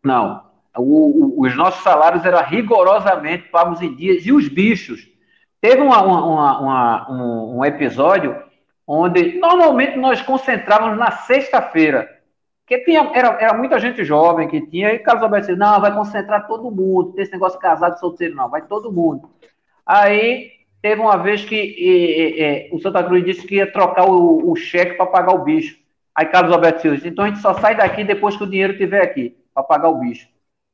Não. O, o, os nossos salários eram rigorosamente pagos em dias, e os bichos Teve uma, uma, uma, um, um, episódio onde normalmente nós concentrávamos na sexta-feira, porque tinha, era, era muita gente jovem que tinha, e Carlos Alberto disse, não, vai concentrar todo mundo, tem esse negócio casado solteiro, não, vai todo mundo. Aí teve uma vez que e, e, o Santa Cruz disse que ia trocar o, o cheque para pagar o bicho. Aí Carlos Alberto disse, então a gente só sai daqui depois que o dinheiro estiver aqui, para pagar o bicho.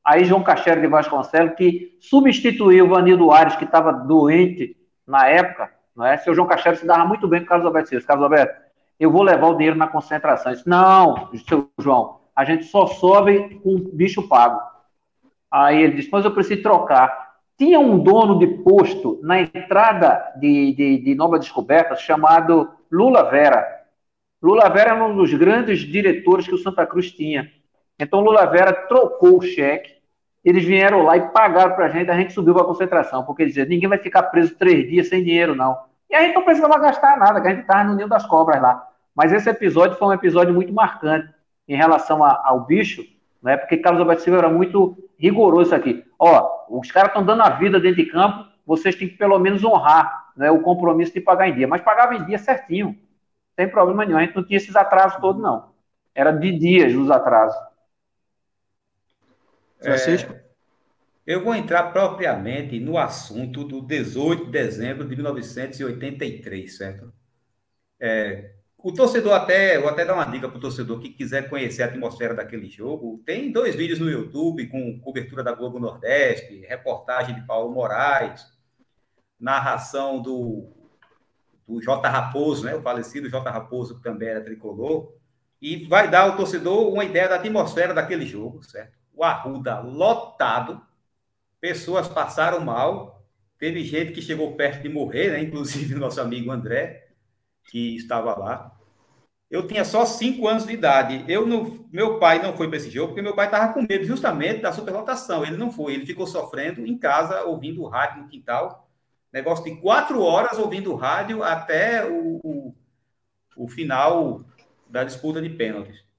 Aí João Cachero de Vasconcelos, que substituiu o Vanildo Ares, que estava doente, na época, não é? Seu João Cachero se dava muito bem com o Carlos Alberto Silva. Carlos Alberto, eu vou levar o dinheiro na concentração. disse, não, seu João, a gente só sobe com bicho pago. Aí ele disse, mas eu preciso trocar. Tinha um dono de posto na entrada de, de, de Nova Descoberta chamado Lula Vera. Lula Vera era um dos grandes diretores que o Santa Cruz tinha. Então Lula Vera trocou o cheque eles vieram lá e pagaram para a gente, a gente subiu para a concentração, porque eles diziam, ninguém vai ficar preso três dias sem dinheiro, não. E a gente não precisava gastar nada, que a gente estava no ninho das cobras lá. Mas esse episódio foi um episódio muito marcante em relação a, ao bicho, né? porque Carlos Alberto Silva era muito rigoroso aqui. Ó, os caras estão dando a vida dentro de campo, vocês têm que pelo menos honrar né, o compromisso de pagar em dia. Mas pagava em dia certinho, sem problema nenhum. A gente não tinha esses atrasos todos, não. Era de dias os atrasos. Francisco? É, eu vou entrar propriamente no assunto do 18 de dezembro de 1983, certo? É, o torcedor até, vou até dar uma dica para o torcedor que quiser conhecer a atmosfera daquele jogo. Tem dois vídeos no YouTube com cobertura da Globo Nordeste, reportagem de Paulo Moraes, narração do, do J. Raposo, né? O falecido J. Raposo, que também era tricolor. E vai dar ao torcedor uma ideia da atmosfera daquele jogo, certo? O Arruda lotado, pessoas passaram mal, teve gente que chegou perto de morrer, né? inclusive nosso amigo André, que estava lá. Eu tinha só cinco anos de idade. Eu não, meu pai não foi para esse jogo porque meu pai estava com medo justamente da superlotação. Ele não foi, ele ficou sofrendo em casa, ouvindo o rádio no quintal. Negócio de quatro horas ouvindo o rádio até o, o, o final da disputa de pênaltis.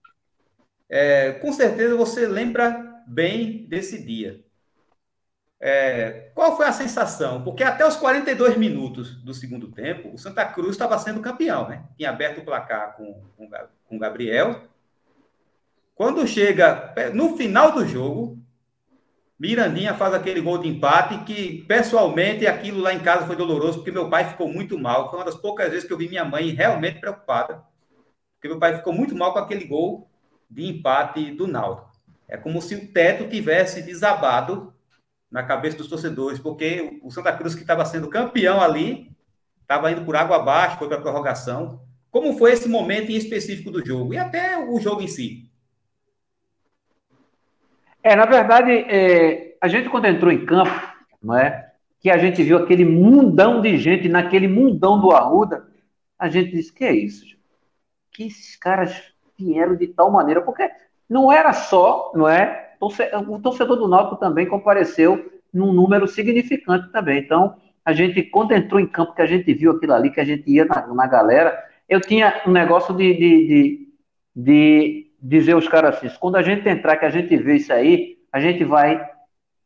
É, com certeza você lembra bem desse dia. É, qual foi a sensação? Porque até os 42 minutos do segundo tempo, o Santa Cruz estava sendo campeão, né? Tinha aberto o placar com, com Gabriel. Quando chega no final do jogo, Mirandinha faz aquele gol de empate que, pessoalmente, aquilo lá em casa foi doloroso, porque meu pai ficou muito mal. Foi uma das poucas vezes que eu vi minha mãe realmente preocupada, porque meu pai ficou muito mal com aquele gol de empate do Náutico. É como se o teto tivesse desabado na cabeça dos torcedores, porque o Santa Cruz, que estava sendo campeão ali, estava indo por água abaixo, foi para a prorrogação. Como foi esse momento em específico do jogo? E até o jogo em si? É, na verdade, é, a gente quando entrou em campo, não é? Que a gente viu aquele mundão de gente naquele mundão do Arruda, a gente disse, que é isso? Que esses caras vieram de tal maneira? Porque não era só, não é? O torcedor do Náutico também compareceu num número significante também. Então, a gente, quando entrou em campo, que a gente viu aquilo ali, que a gente ia na, na galera, eu tinha um negócio de, de, de, de dizer aos caras assim, quando a gente entrar, que a gente vê isso aí, a gente vai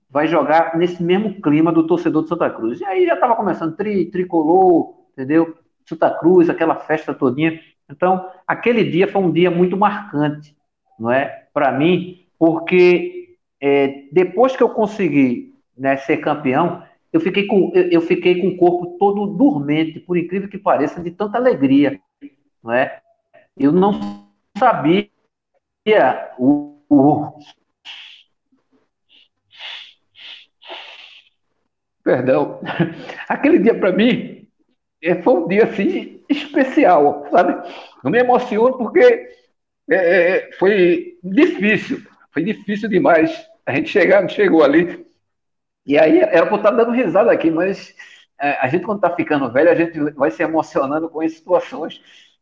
vai jogar nesse mesmo clima do torcedor de Santa Cruz. E aí já estava começando tri, tricolor, entendeu? Santa Cruz, aquela festa todinha. Então, aquele dia foi um dia muito marcante, não é? Para mim, porque é, depois que eu consegui né, ser campeão, eu fiquei, com, eu fiquei com o corpo todo dormente, por incrível que pareça, de tanta alegria, não é? Eu não sabia o, o perdão, aquele dia para mim foi um dia assim especial, sabe? Eu me emociono porque é, é, foi difícil, foi difícil demais. A gente chegar, chegou ali, e aí era para eu estar dando risada aqui, mas a gente quando está ficando velho, a gente vai se emocionando com as situações.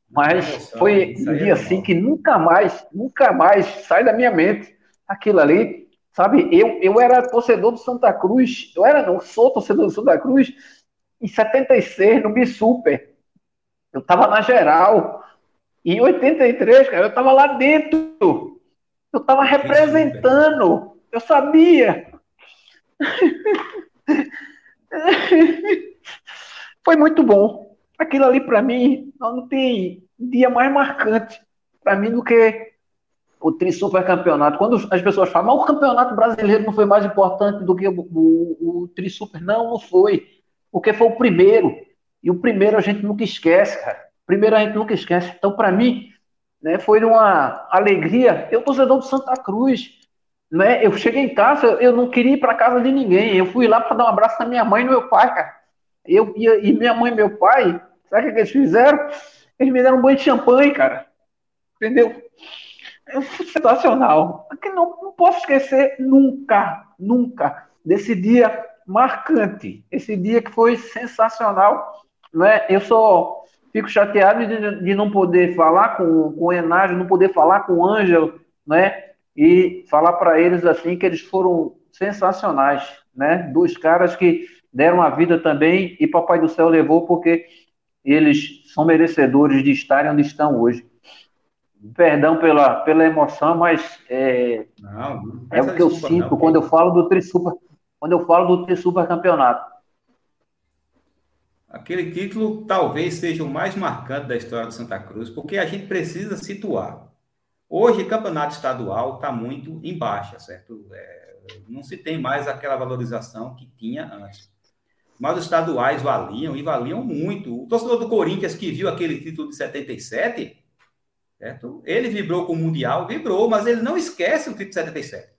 Mas foi um dia assim que nunca mais, nunca mais sai da minha mente aquilo ali. Sabe, eu, eu era torcedor do Santa Cruz, eu era não, sou torcedor do Santa Cruz em 76, no Bisuper. Eu tava na geral. E em 83, cara, eu tava lá dentro. Eu tava representando. Eu sabia. Foi muito bom. Aquilo ali para mim não tem dia mais marcante para mim do que o tri super campeonato. Quando as pessoas falam, mas o campeonato brasileiro não foi mais importante do que o, o, o tri super. Não, não foi. Porque foi o primeiro. E o primeiro a gente nunca esquece, cara. Primeiro a gente nunca esquece. Então, para mim, né, foi uma alegria. Eu, torcedor do Santa Cruz, né, eu cheguei em casa, eu não queria ir para casa de ninguém. Eu fui lá para dar um abraço na minha mãe e no meu pai, cara. Eu, e, e minha mãe e meu pai, sabe o que eles fizeram? Eles me deram um banho de champanhe, cara. Entendeu? é sensacional. Não, não posso esquecer nunca, nunca, desse dia marcante, esse dia que foi sensacional. Né? Eu só fico chateado de, de não poder falar com, com o Enágio, não poder falar com o Ângelo, né? E falar para eles assim que eles foram sensacionais, né? Dois caras que deram a vida também e Papai do Céu levou porque eles são merecedores de estarem onde estão hoje. Perdão pela, pela emoção, mas é, não, não é o que eu sinto não, quando eu falo do Trisuper, quando eu falo do Trisuper campeonato. Aquele título talvez seja o mais marcante da história do Santa Cruz, porque a gente precisa situar. Hoje, campeonato estadual está muito em baixa, certo? É, não se tem mais aquela valorização que tinha antes. Mas os estaduais valiam e valiam muito. O torcedor do Corinthians que viu aquele título de 77 Certo? Ele vibrou com o Mundial, vibrou, mas ele não esquece o título de 77.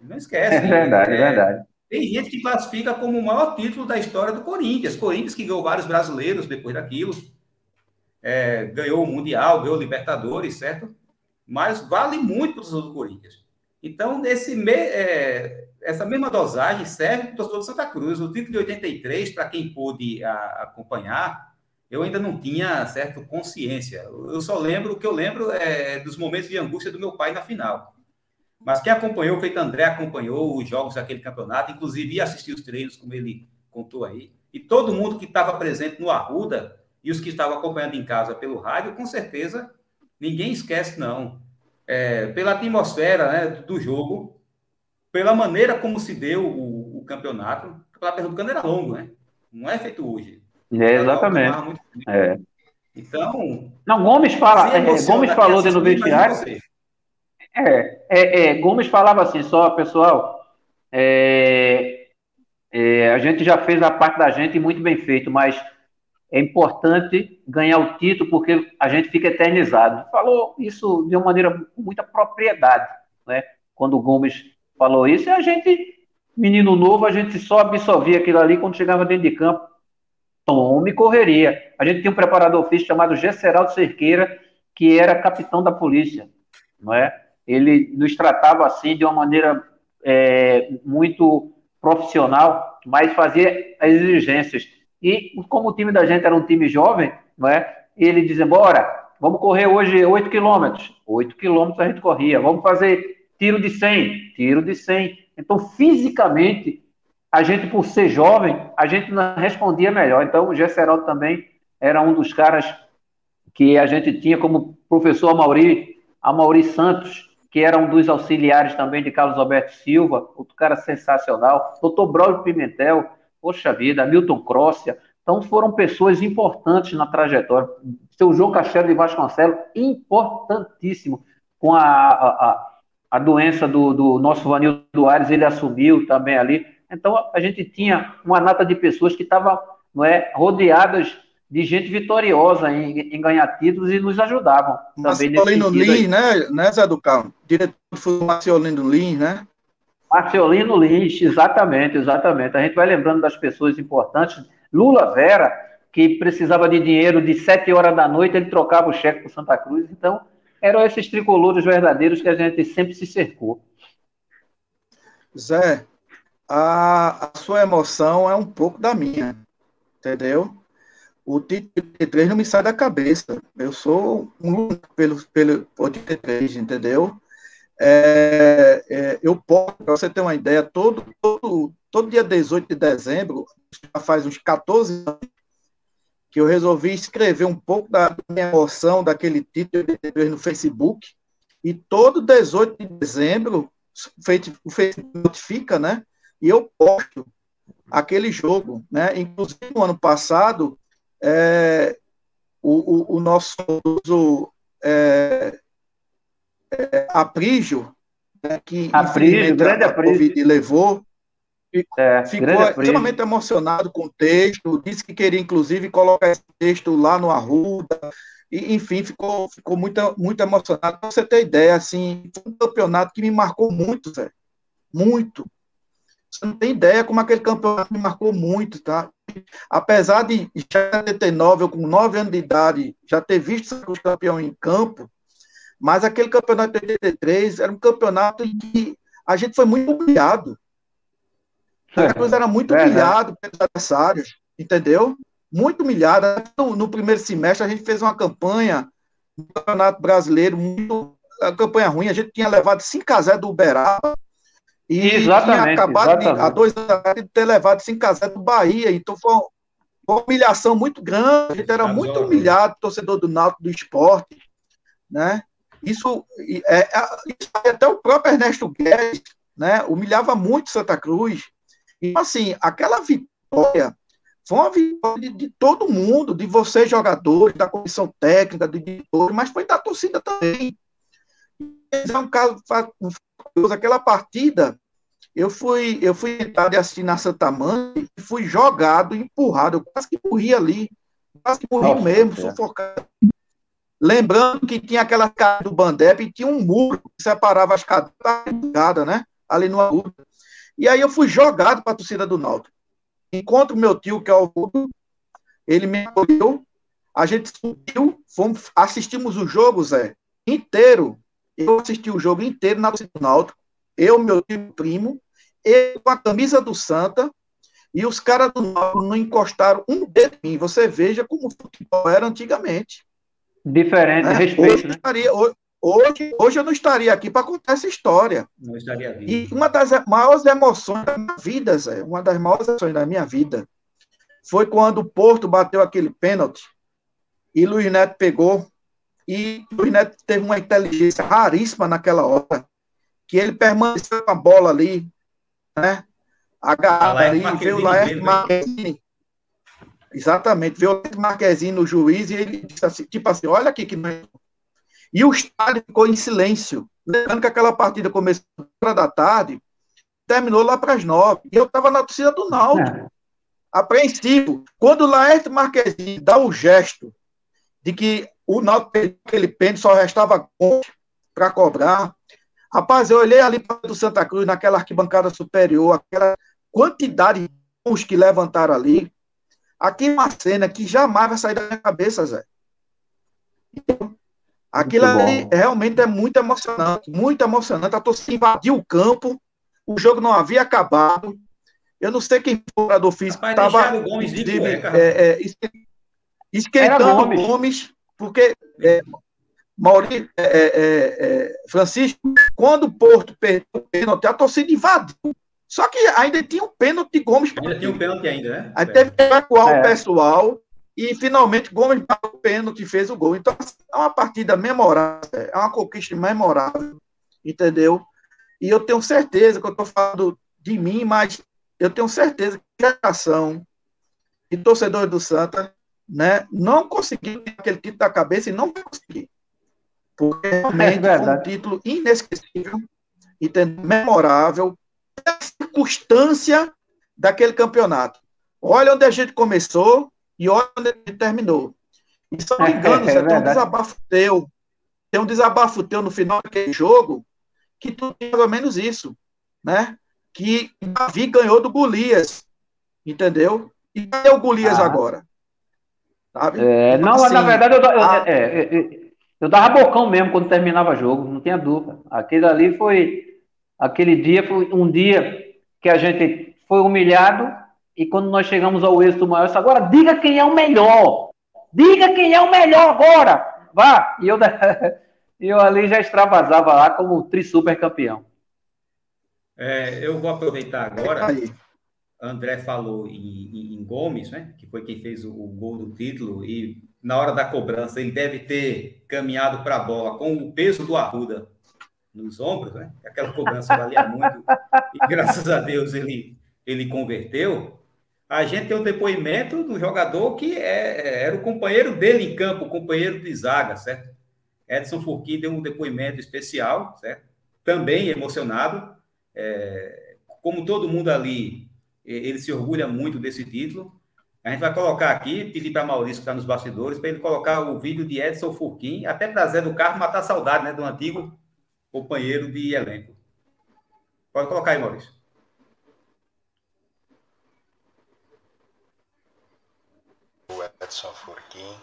Não esquece. É verdade, é, é verdade. Tem gente que classifica como o maior título da história do Corinthians. Corinthians que ganhou vários brasileiros depois daquilo. É, ganhou o Mundial, ganhou o Libertadores, certo? Mas vale muito para o do Corinthians. Então, nesse me, é, essa mesma dosagem serve para o torcedor do Santa Cruz. O título de 83, para quem pôde a, acompanhar, eu ainda não tinha certo consciência. Eu só lembro, o que eu lembro é dos momentos de angústia do meu pai na final. Mas quem acompanhou, o feito André, acompanhou os jogos daquele campeonato, inclusive ia assistir os treinos, como ele contou aí. E todo mundo que estava presente no Arruda e os que estavam acompanhando em casa pelo rádio, com certeza, ninguém esquece, não. É, pela atmosfera né, do jogo, pela maneira como se deu o, o campeonato, o campeonato pernambucano era longo, né? Não é feito hoje. É, exatamente. É. Então. Não, Gomes fala. É, Gomes falou dentro do vestiário. É, é, é, Gomes falava assim, só, pessoal. É, é, a gente já fez a parte da gente muito bem feito, mas é importante ganhar o título porque a gente fica eternizado. Falou isso de uma maneira com muita propriedade, né? Quando o Gomes falou isso, e a gente, menino novo, a gente só absorvia aquilo ali quando chegava dentro de campo tome correria. A gente tinha um preparador físico chamado Gesseraldo Cerqueira, que era capitão da polícia, não é? Ele nos tratava assim de uma maneira é, muito profissional, mas fazia as exigências. E como o time da gente era um time jovem, não é? Ele dizia, bora, vamos correr hoje 8 quilômetros. 8 quilômetros a gente corria. Vamos fazer tiro de 100, tiro de 100. Então, fisicamente, a gente, por ser jovem, a gente não respondia melhor. Então, o Gesseraldo também era um dos caras que a gente tinha como professor Amauri, Amauri Santos, que era um dos auxiliares também de Carlos Alberto Silva, outro cara sensacional, doutor Braulio Pimentel, poxa vida, Milton Crossia. Então, foram pessoas importantes na trajetória. Seu João Castelo de Vasconcelos, importantíssimo, com a, a, a doença do, do nosso Vanildo Ares, ele assumiu também ali. Então, a gente tinha uma nata de pessoas que estavam não é, rodeadas de gente vitoriosa em, em ganhar títulos e nos ajudavam. Marciolino Lins, né, né, Zé do Carmo? Diretor do Marciolino Lins, né? Marciolino Lins, exatamente, exatamente. A gente vai lembrando das pessoas importantes. Lula Vera, que precisava de dinheiro de sete horas da noite, ele trocava o cheque para Santa Cruz. Então, eram esses tricolores verdadeiros que a gente sempre se cercou. Zé, a, a sua emoção é um pouco da minha, entendeu? O título 83 não me sai da cabeça. Eu sou um louco pelo, pelo 83, entendeu? É, é, eu posso, para você ter uma ideia, todo, todo, todo dia 18 de dezembro, já faz uns 14 anos, que eu resolvi escrever um pouco da minha emoção daquele título 83 no Facebook, e todo 18 de dezembro, o Facebook notifica, né? e eu posto aquele jogo, né? Inclusive no ano passado, é, o, o, o, nosso é, é, Aprígio, né, que Aprígio, grande a Covid levou, é, ficou extremamente emocionado com o texto, disse que queria inclusive colocar esse texto lá no Arruda, e, enfim, ficou, ficou muito, muito emocionado. Pra você ter ideia, assim, foi um campeonato que me marcou muito, Zé. Muito. Você não tem ideia como aquele campeonato me marcou muito, tá? Apesar de já ter nove, eu com nove anos de idade, já ter visto os campeão em campo, mas aquele campeonato de 83 era um campeonato em que a gente foi muito humilhado. A coisa era muito é, humilhado pelos adversários, entendeu? Muito humilhado. No, no, primeiro semestre, a gente fez uma campanha no Campeonato Brasileiro, muito, a campanha ruim. A gente tinha levado 5 a 0 do Uberaba e exatamente, tinha acabado exatamente. De, há dois anos de ter levado 5 a 0 do Bahia. Então foi uma, uma humilhação muito grande. A gente era muito humilhado, torcedor do Náutico, do esporte. Né? Isso, é, é, isso até o próprio Ernesto Guedes né, humilhava muito Santa Cruz. E assim, aquela vitória foi uma vitória de, de, todo mundo, de vocês, jogadores, da comissão técnica, do editor, mas foi da torcida também. É um caso, aquela partida, eu fui, eu fui tentar assistir na Santa Mãe e fui jogado, empurrado, eu quase que morri ali, quase que morri Nossa, mesmo, é. sufocado. Lembrando que tinha aquela casa do Bandep e tinha um muro que separava as cadeiras, né? Ali no Arruda. E aí eu fui jogado para a torcida do Náutico. Encontro meu tio, que é o Hugo, ele me acolheu, a gente subiu, fomos, assistimos o jogo, Zé, inteiro, eu assisti o jogo inteiro na torcida do Náutico. Eu, meu primo, eu com a camisa do Santa, e os caras do Náutico não encostaram um dedo em mim. Você veja como o futebol era antigamente. Diferente, né? respeito, hoje, né? Estaria, hoje, hoje eu não estaria aqui para contar essa história. Não estaria vivo. E uma das maiores emoções da minha vida, Zé, uma das maiores emoções da minha vida, foi quando o Porto bateu aquele pênalti e Luiz Neto pegou e o Neto teve uma inteligência raríssima naquela hora, que ele permaneceu com a bola ali, né? Agarrado ali, veio o Laerte Marquezine. Exatamente, veio o Laerte Marquezine no juiz e ele disse assim, tipo assim, olha aqui que não é... E o estádio ficou em silêncio. Lembrando que aquela partida começou às da tarde, terminou lá para as nove. E eu estava na torcida do Náutico. É. Apreensivo. Quando o Laerte Marquezine dá o gesto de que o Náutico perdeu aquele pênalti, só restava para cobrar. Rapaz, eu olhei ali para o Santa Cruz, naquela arquibancada superior, aquela quantidade de mãos que levantaram ali. Aqui é uma cena que jamais vai sair da minha cabeça, Zé. Aquilo ali realmente é muito emocionante, muito emocionante. A torcida invadiu o campo, o jogo não havia acabado. Eu não sei quem foi o operador físico estava é, é, esquentando Gomes. Gomes porque é, Maurício, é, é, é, Francisco, quando o Porto perdeu o pênalti, a torcida invadiu. Só que ainda tinha um pênalti de Gomes. Ainda tinha um pênalti ainda, né? Aí teve que evacuar é. o pessoal e finalmente Gomes bateu o pênalti e fez o gol. Então, assim, é uma partida memorável, é uma conquista memorável, entendeu? E eu tenho certeza que eu estou falando de mim, mas eu tenho certeza que a geração e torcedores do Santa né, não conseguiu aquele título da cabeça e não vai conseguir. Porque realmente é foi um título inesquecível, entendeu? memorável, pela circunstância daquele campeonato. Olha onde a gente começou e olha onde a gente terminou. E se não me engano, é, é, tem um desabafo teu. Tem um desabafo teu no final daquele jogo que tu tem mais ou menos isso, né? Que Davi ganhou do Golias, entendeu? E cadê o Golias ah. agora? Sabe? É, não, assim, na verdade, eu, a... é, é, eu dava bocão mesmo quando terminava o jogo, não tinha dúvida. Aquele ali foi. Aquele dia foi um dia que a gente foi humilhado e quando nós chegamos ao êxito maior, disse, agora diga quem é o melhor. Diga quem é o melhor agora. Vá. E eu, eu ali já extravasava lá como tri super campeão. É, eu vou aproveitar agora. Aí. André falou em, em, em, Gomes, né? Que foi quem fez o, o, gol do título e na hora da cobrança ele deve ter caminhado para a bola com o peso do Arruda nos ombros, né? Aquela cobrança valia muito e graças a Deus ele ele converteu. A gente tem o um depoimento do jogador que é, era o companheiro dele em campo, companheiro de zaga, certo? Edson Furquim deu um depoimento especial, certo? Também emocionado, é, como todo mundo ali ele se orgulha muito desse título. A gente vai colocar aqui, pedir para Maurício que está nos bastidores, para ele colocar o vídeo de Edson Furquim, até para Zé do Carmo matar saudade né, do antigo companheiro de elenco. Pode colocar aí, Maurício. O Edson Furquim.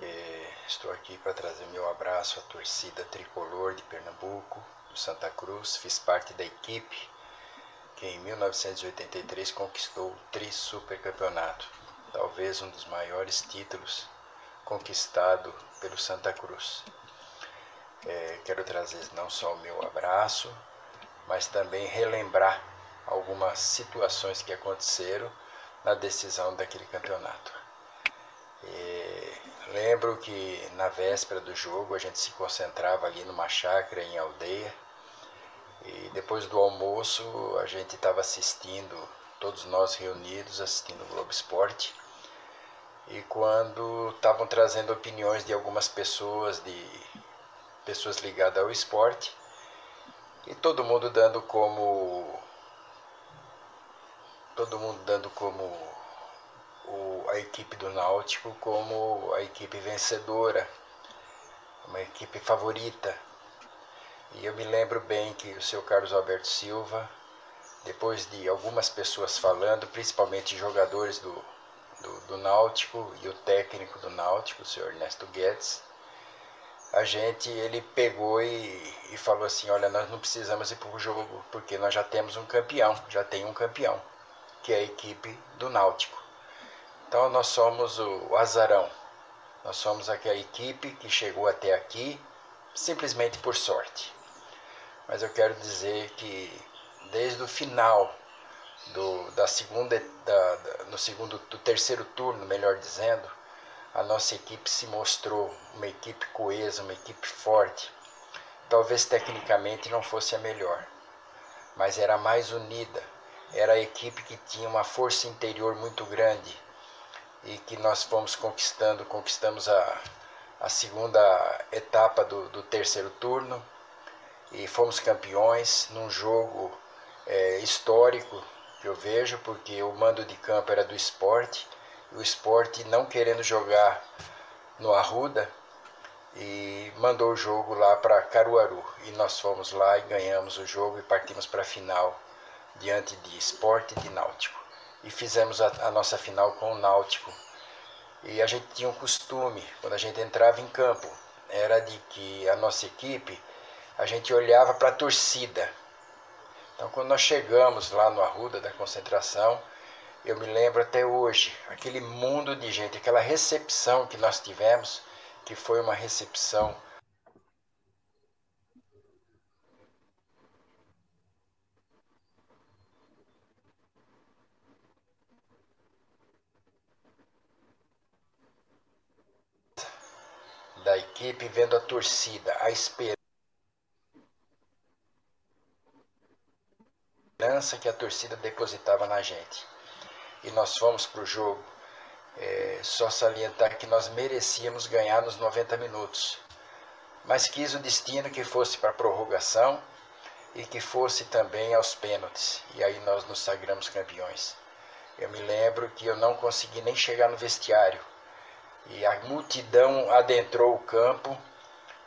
É, estou aqui para trazer meu abraço à torcida tricolor de Pernambuco, do Santa Cruz. Fiz parte da equipe que em 1983 conquistou o Tri-Supercampeonato, talvez um dos maiores títulos conquistado pelo Santa Cruz. É, quero trazer não só o meu abraço, mas também relembrar algumas situações que aconteceram na decisão daquele campeonato. É, lembro que na véspera do jogo a gente se concentrava ali numa chácara em aldeia e depois do almoço a gente estava assistindo, todos nós reunidos assistindo o Globo Esporte. E quando estavam trazendo opiniões de algumas pessoas, de pessoas ligadas ao esporte, e todo mundo dando como todo mundo dando como o, a equipe do Náutico como a equipe vencedora, uma equipe favorita e eu me lembro bem que o seu Carlos Alberto Silva, depois de algumas pessoas falando, principalmente jogadores do, do, do Náutico e o técnico do Náutico, o senhor Ernesto Guedes, a gente, ele pegou e, e falou assim, olha, nós não precisamos ir para o jogo, porque nós já temos um campeão, já tem um campeão, que é a equipe do Náutico. Então nós somos o, o azarão, nós somos aquela equipe que chegou até aqui simplesmente por sorte mas eu quero dizer que desde o final do, da segunda, da, da, no segundo, do terceiro turno, melhor dizendo, a nossa equipe se mostrou uma equipe coesa, uma equipe forte. Talvez tecnicamente não fosse a melhor, mas era mais unida. Era a equipe que tinha uma força interior muito grande e que nós fomos conquistando, conquistamos a, a segunda etapa do, do terceiro turno e fomos campeões num jogo é, histórico que eu vejo, porque o mando de campo era do esporte, e o esporte não querendo jogar no Arruda, e mandou o jogo lá para Caruaru. E nós fomos lá e ganhamos o jogo e partimos para a final diante de esporte e de náutico. E fizemos a, a nossa final com o náutico. E a gente tinha um costume, quando a gente entrava em campo, era de que a nossa equipe a gente olhava para a torcida. Então, quando nós chegamos lá no Arruda da concentração, eu me lembro até hoje, aquele mundo de gente, aquela recepção que nós tivemos, que foi uma recepção. da equipe vendo a torcida, a esperança. Que a torcida depositava na gente. E nós fomos para o jogo. É, só salientar que nós merecíamos ganhar nos 90 minutos. Mas quis o destino que fosse para a prorrogação e que fosse também aos pênaltis. E aí nós nos sagramos campeões. Eu me lembro que eu não consegui nem chegar no vestiário. E a multidão adentrou o campo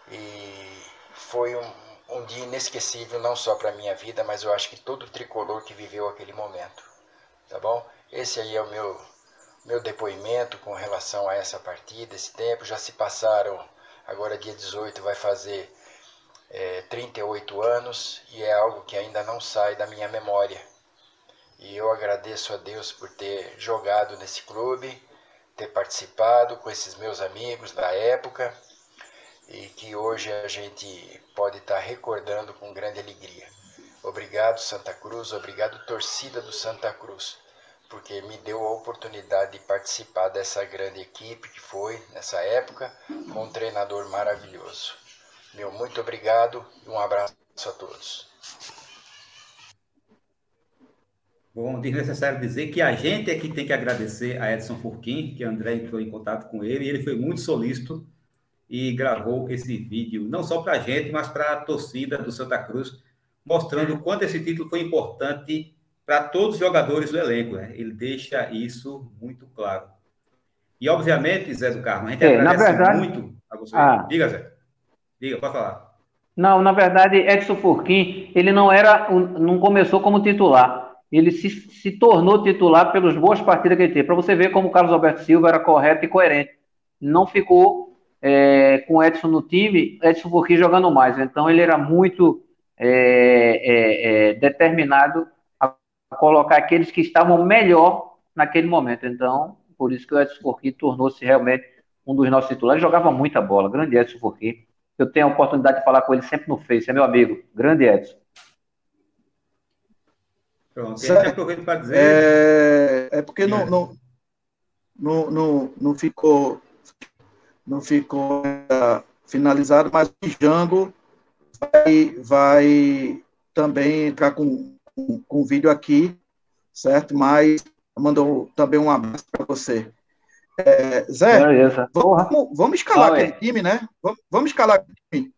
e foi um, um dia inesquecível não só para a minha vida, mas eu acho que todo tricolor que viveu aquele momento. Tá bom? Esse aí é o meu meu depoimento com relação a essa partida, esse tempo. Já se passaram, agora dia 18 vai fazer é, 38 anos e é algo que ainda não sai da minha memória. E eu agradeço a Deus por ter jogado nesse clube, ter participado com esses meus amigos da época e que hoje a gente pode estar recordando com grande alegria. Obrigado, Santa Cruz, obrigado, torcida do Santa Cruz, porque me deu a oportunidade de participar dessa grande equipe que foi nessa época, com um treinador maravilhoso. Meu muito obrigado e um abraço a todos. Bom, desnecessário dizer que a gente é que tem que agradecer a Edson Furquim, que André entrou em contato com ele, e ele foi muito solícito e gravou esse vídeo, não só para a gente, mas para a torcida do Santa Cruz, mostrando o quanto esse título foi importante para todos os jogadores do elenco. Né? Ele deixa isso muito claro. E, obviamente, Zé do Carmo, a gente é, agradece verdade, muito a você. Ah, Diga, Zé. Diga, pode falar. Não, na verdade, Edson Furquim, ele não era, não começou como titular. Ele se, se tornou titular pelas boas partidas que ele teve. Para você ver como o Carlos Alberto Silva era correto e coerente. Não ficou é, com o Edson no time, Edson Furquim jogando mais. Então ele era muito é, é, é, determinado a colocar aqueles que estavam melhor naquele momento. Então, por isso que o Edson Furquim tornou-se realmente um dos nossos titulares. Ele jogava muita bola, grande Edson Furquim. Eu tenho a oportunidade de falar com ele sempre no Face, é meu amigo, grande Edson. Pronto, para dizer. É, é porque não, não, não, não, não ficou não ficou uh, finalizado, mas o Django vai, vai também entrar com, com, com vídeo aqui, certo? Mas mandou também um abraço para você. É, Zé, vamos, vamos, escalar ah, aquele é. time, né? Vamos, vamos escalar aquele time.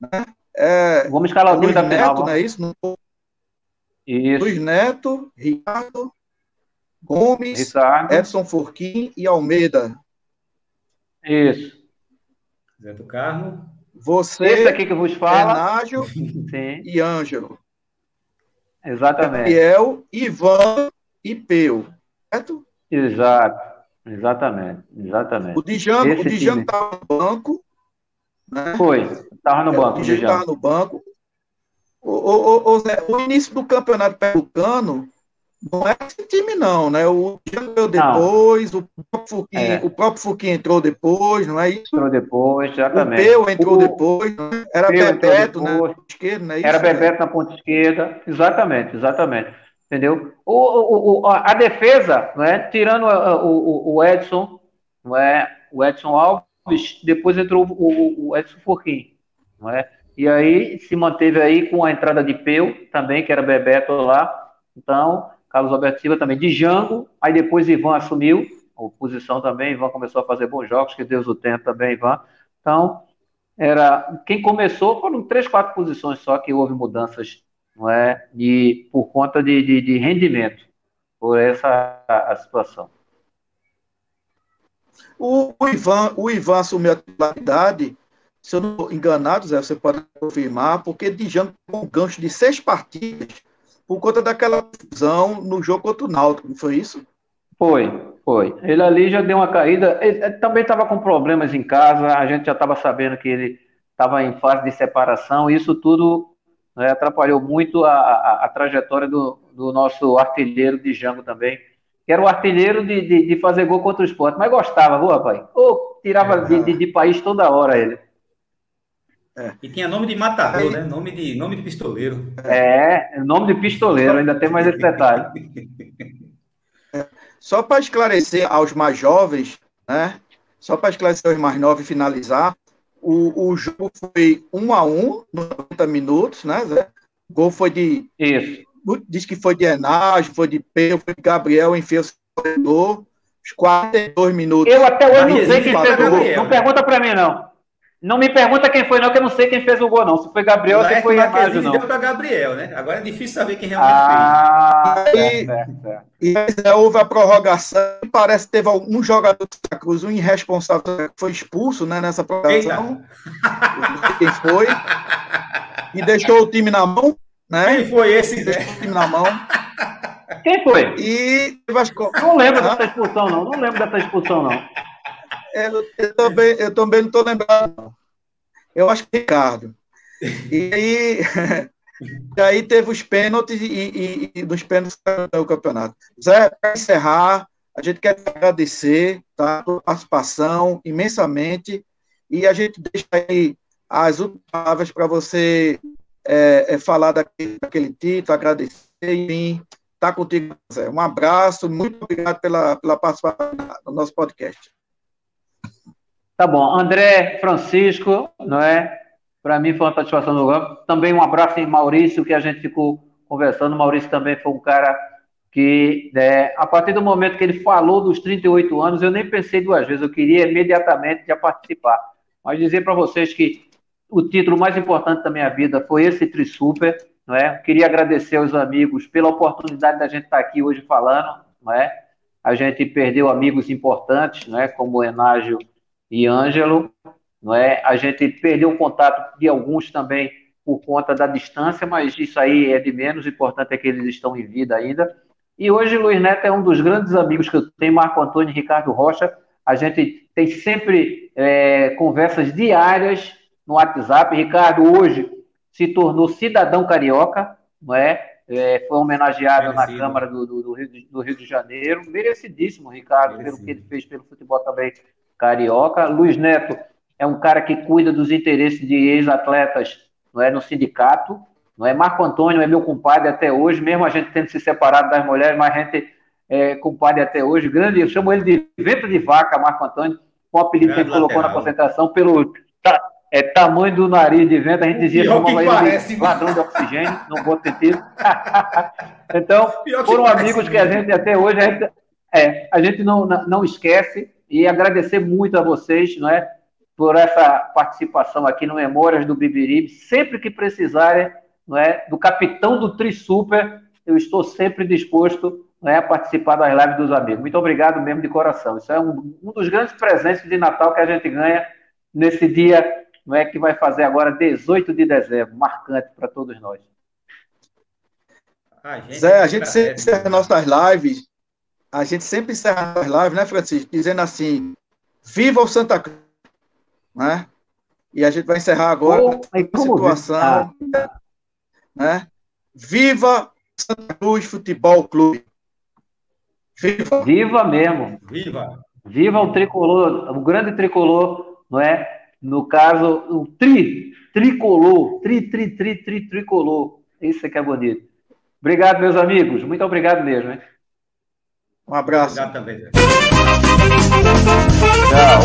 Né? É, vamos escalar o time da Neto, final. Não é isso? isso? Luiz Neto, Ricardo, Gomes, Ricardo. Edson Forquim e Almeida. Isso. Zé do Carmo. Você, Esse aqui que vos fala. Renágio e Ângelo. Exatamente. Gabriel, Ivan e Peu. Certo? Exato. Exatamente. Exatamente. O o Django estava no banco. Né? Foi. Estava no banco. O Django estava no banco. O, o, o, o, início do campeonato pernambucano não é esse time, não, né? O entrou depois, o próprio, é. o próprio Fuquim entrou depois, não é isso? Entrou depois, exatamente. O Peu entrou o, depois, né? era Bebeto na ponta esquerda, não é isso? Era Bebeto na ponta esquerda, exatamente, exatamente. Entendeu? O, o, o, a defesa, não é? tirando o, o, Edson, não é? o Edson Alves, depois entrou o, o Edson Furquim, não é? E aí se manteve aí com a entrada de Peu também, que era Bebeto lá. Então, Carlos Alberto Silva também de Jango, aí depois Ivan assumiu a posição também, Ivan começou a fazer bons jogos, que Deus o tenha também, Ivan. Então, era quem começou foram três, quatro posições só que houve mudanças, não é? De, por conta de, de, de rendimento, por essa a, a situação. O, Ivan, o Ivan assumiu a titularidade, se eu não estou enganado, Zé, você pode confirmar, porque Django com um gancho de seis partidas por conta daquela fusão no jogo contra o Náutico, não foi isso? Foi, foi. Ele ali já deu uma caída. Ele também estava com problemas em casa, a gente já estava sabendo que ele estava em fase de separação, e isso tudo né, atrapalhou muito a, a, a trajetória do, do, nosso artilheiro de Jango também, que era o artilheiro de, de, de, fazer gol contra o esporte, mas gostava, viu, rapaz? Ou tirava é. de, de país toda hora ele. É. E tinha nome de matador, Aí... né? Nome de, nome de pistoleiro. É, nome de pistoleiro, ainda tem mais esse detalhe. É. Só para esclarecer aos mais jovens, né? Só para esclarecer aos mais novos e finalizar, o, o jogo foi um a um, 90 minutos, né, Zé? O gol foi de. Isso. Diz que foi de Enage, foi de Pedro, foi de Gabriel, enfim, o corredor. Os 42 minutos. Eu até hoje não sei quem fez o gol. Não pergunta para mim, não. Não me pergunta quem foi, não, que eu não sei quem fez o gol, não. Se foi Gabriel ou se foi Enágio, não. deu para Gabriel, né? Agora é difícil saber quem realmente ah, fez. E, e houve a prorrogação. Parece que teve um jogador do Santa Cruz, um irresponsável, que foi expulso né, nessa prorrogação. quem foi. E deixou o time na mão. Né? Quem foi esse? Deixou o time na mão. Quem foi? E Não lembro dessa expulsão, não. Não lembro dessa expulsão, não. Eu, eu, também, eu também não estou lembrado. Eu acho que é Ricardo. E aí, teve os pênaltis e, e, e dos pênaltis do campeonato. Zé, para encerrar, a gente quer agradecer tá, a participação imensamente e a gente deixa aí as últimas palavras para você é, é, falar daquele, daquele título, agradecer, enfim, tá contigo, Zé. Um abraço, muito obrigado pela, pela participação no nosso podcast. Tá bom. André Francisco, não é? Para mim foi uma satisfação do grupo. Também um abraço em Maurício, que a gente ficou conversando. Maurício também foi um cara que, né, a partir do momento que ele falou dos 38 anos, eu nem pensei duas vezes. Eu queria imediatamente já participar. Mas dizer para vocês que o título mais importante da minha vida foi esse Tri Super, não é? Queria agradecer aos amigos pela oportunidade da gente estar aqui hoje falando, não é? A gente perdeu amigos importantes, não é? Como o Enágio e Ângelo, não é? A gente perdeu o contato de alguns também por conta da distância, mas isso aí é de menos, o importante é que eles estão em vida ainda. E hoje Luiz Neto é um dos grandes amigos que eu tenho, Marco Antônio e Ricardo Rocha. A gente tem sempre é, conversas diárias no WhatsApp. Ricardo hoje se tornou cidadão carioca, não é? é foi homenageado Merecido. na Câmara do, do, do, Rio de, do, Rio de, Janeiro. Merecidíssimo, Ricardo, Merecido. pelo que ele fez pelo futebol também carioca. Luiz Neto é um cara que cuida dos interesses de ex-atletas não é, no sindicato. Não é? Marco Antônio é meu compadre até hoje, mesmo a gente tendo se separado das mulheres, mas a gente é compadre até hoje. Grande, eu chamo ele de vento de vaca, Marco Antônio, com o apelido que ele colocou na concentração, pelo ta, é, tamanho do nariz de vento, a gente dizia que chamava ele de ladrão de oxigênio, no bom sentido. então, foram amigos que a gente até hoje, a gente, é, a gente não, não esquece, e agradecer muito a vocês, não é, por essa participação aqui no Memórias do Bibiribe. Sempre que precisarem, não é, do capitão do Tri Super, eu estou sempre disposto não é, a participar das lives dos amigos. Muito obrigado mesmo de coração. Isso é um, um dos grandes presentes de Natal que a gente ganha nesse dia, não é que vai fazer agora 18 de dezembro, marcante para todos nós. A gente Zé, a gente sempre encerra nossas lives a gente sempre encerra as lives, né, Francisco, dizendo assim: Viva o Santa Cruz! Né? E a gente vai encerrar agora oh, a situação. Ah. Né? Viva Santa Cruz Futebol Clube! Viva! Viva mesmo! Viva! Viva o tricolor, o grande tricolor, não é? No caso, o tri, tricolor, tri, tri, tri, tri, tricolor. Isso é que é bonito. Obrigado, meus amigos. Muito obrigado mesmo, hein? Um abraço. Obrigado também. Tchau.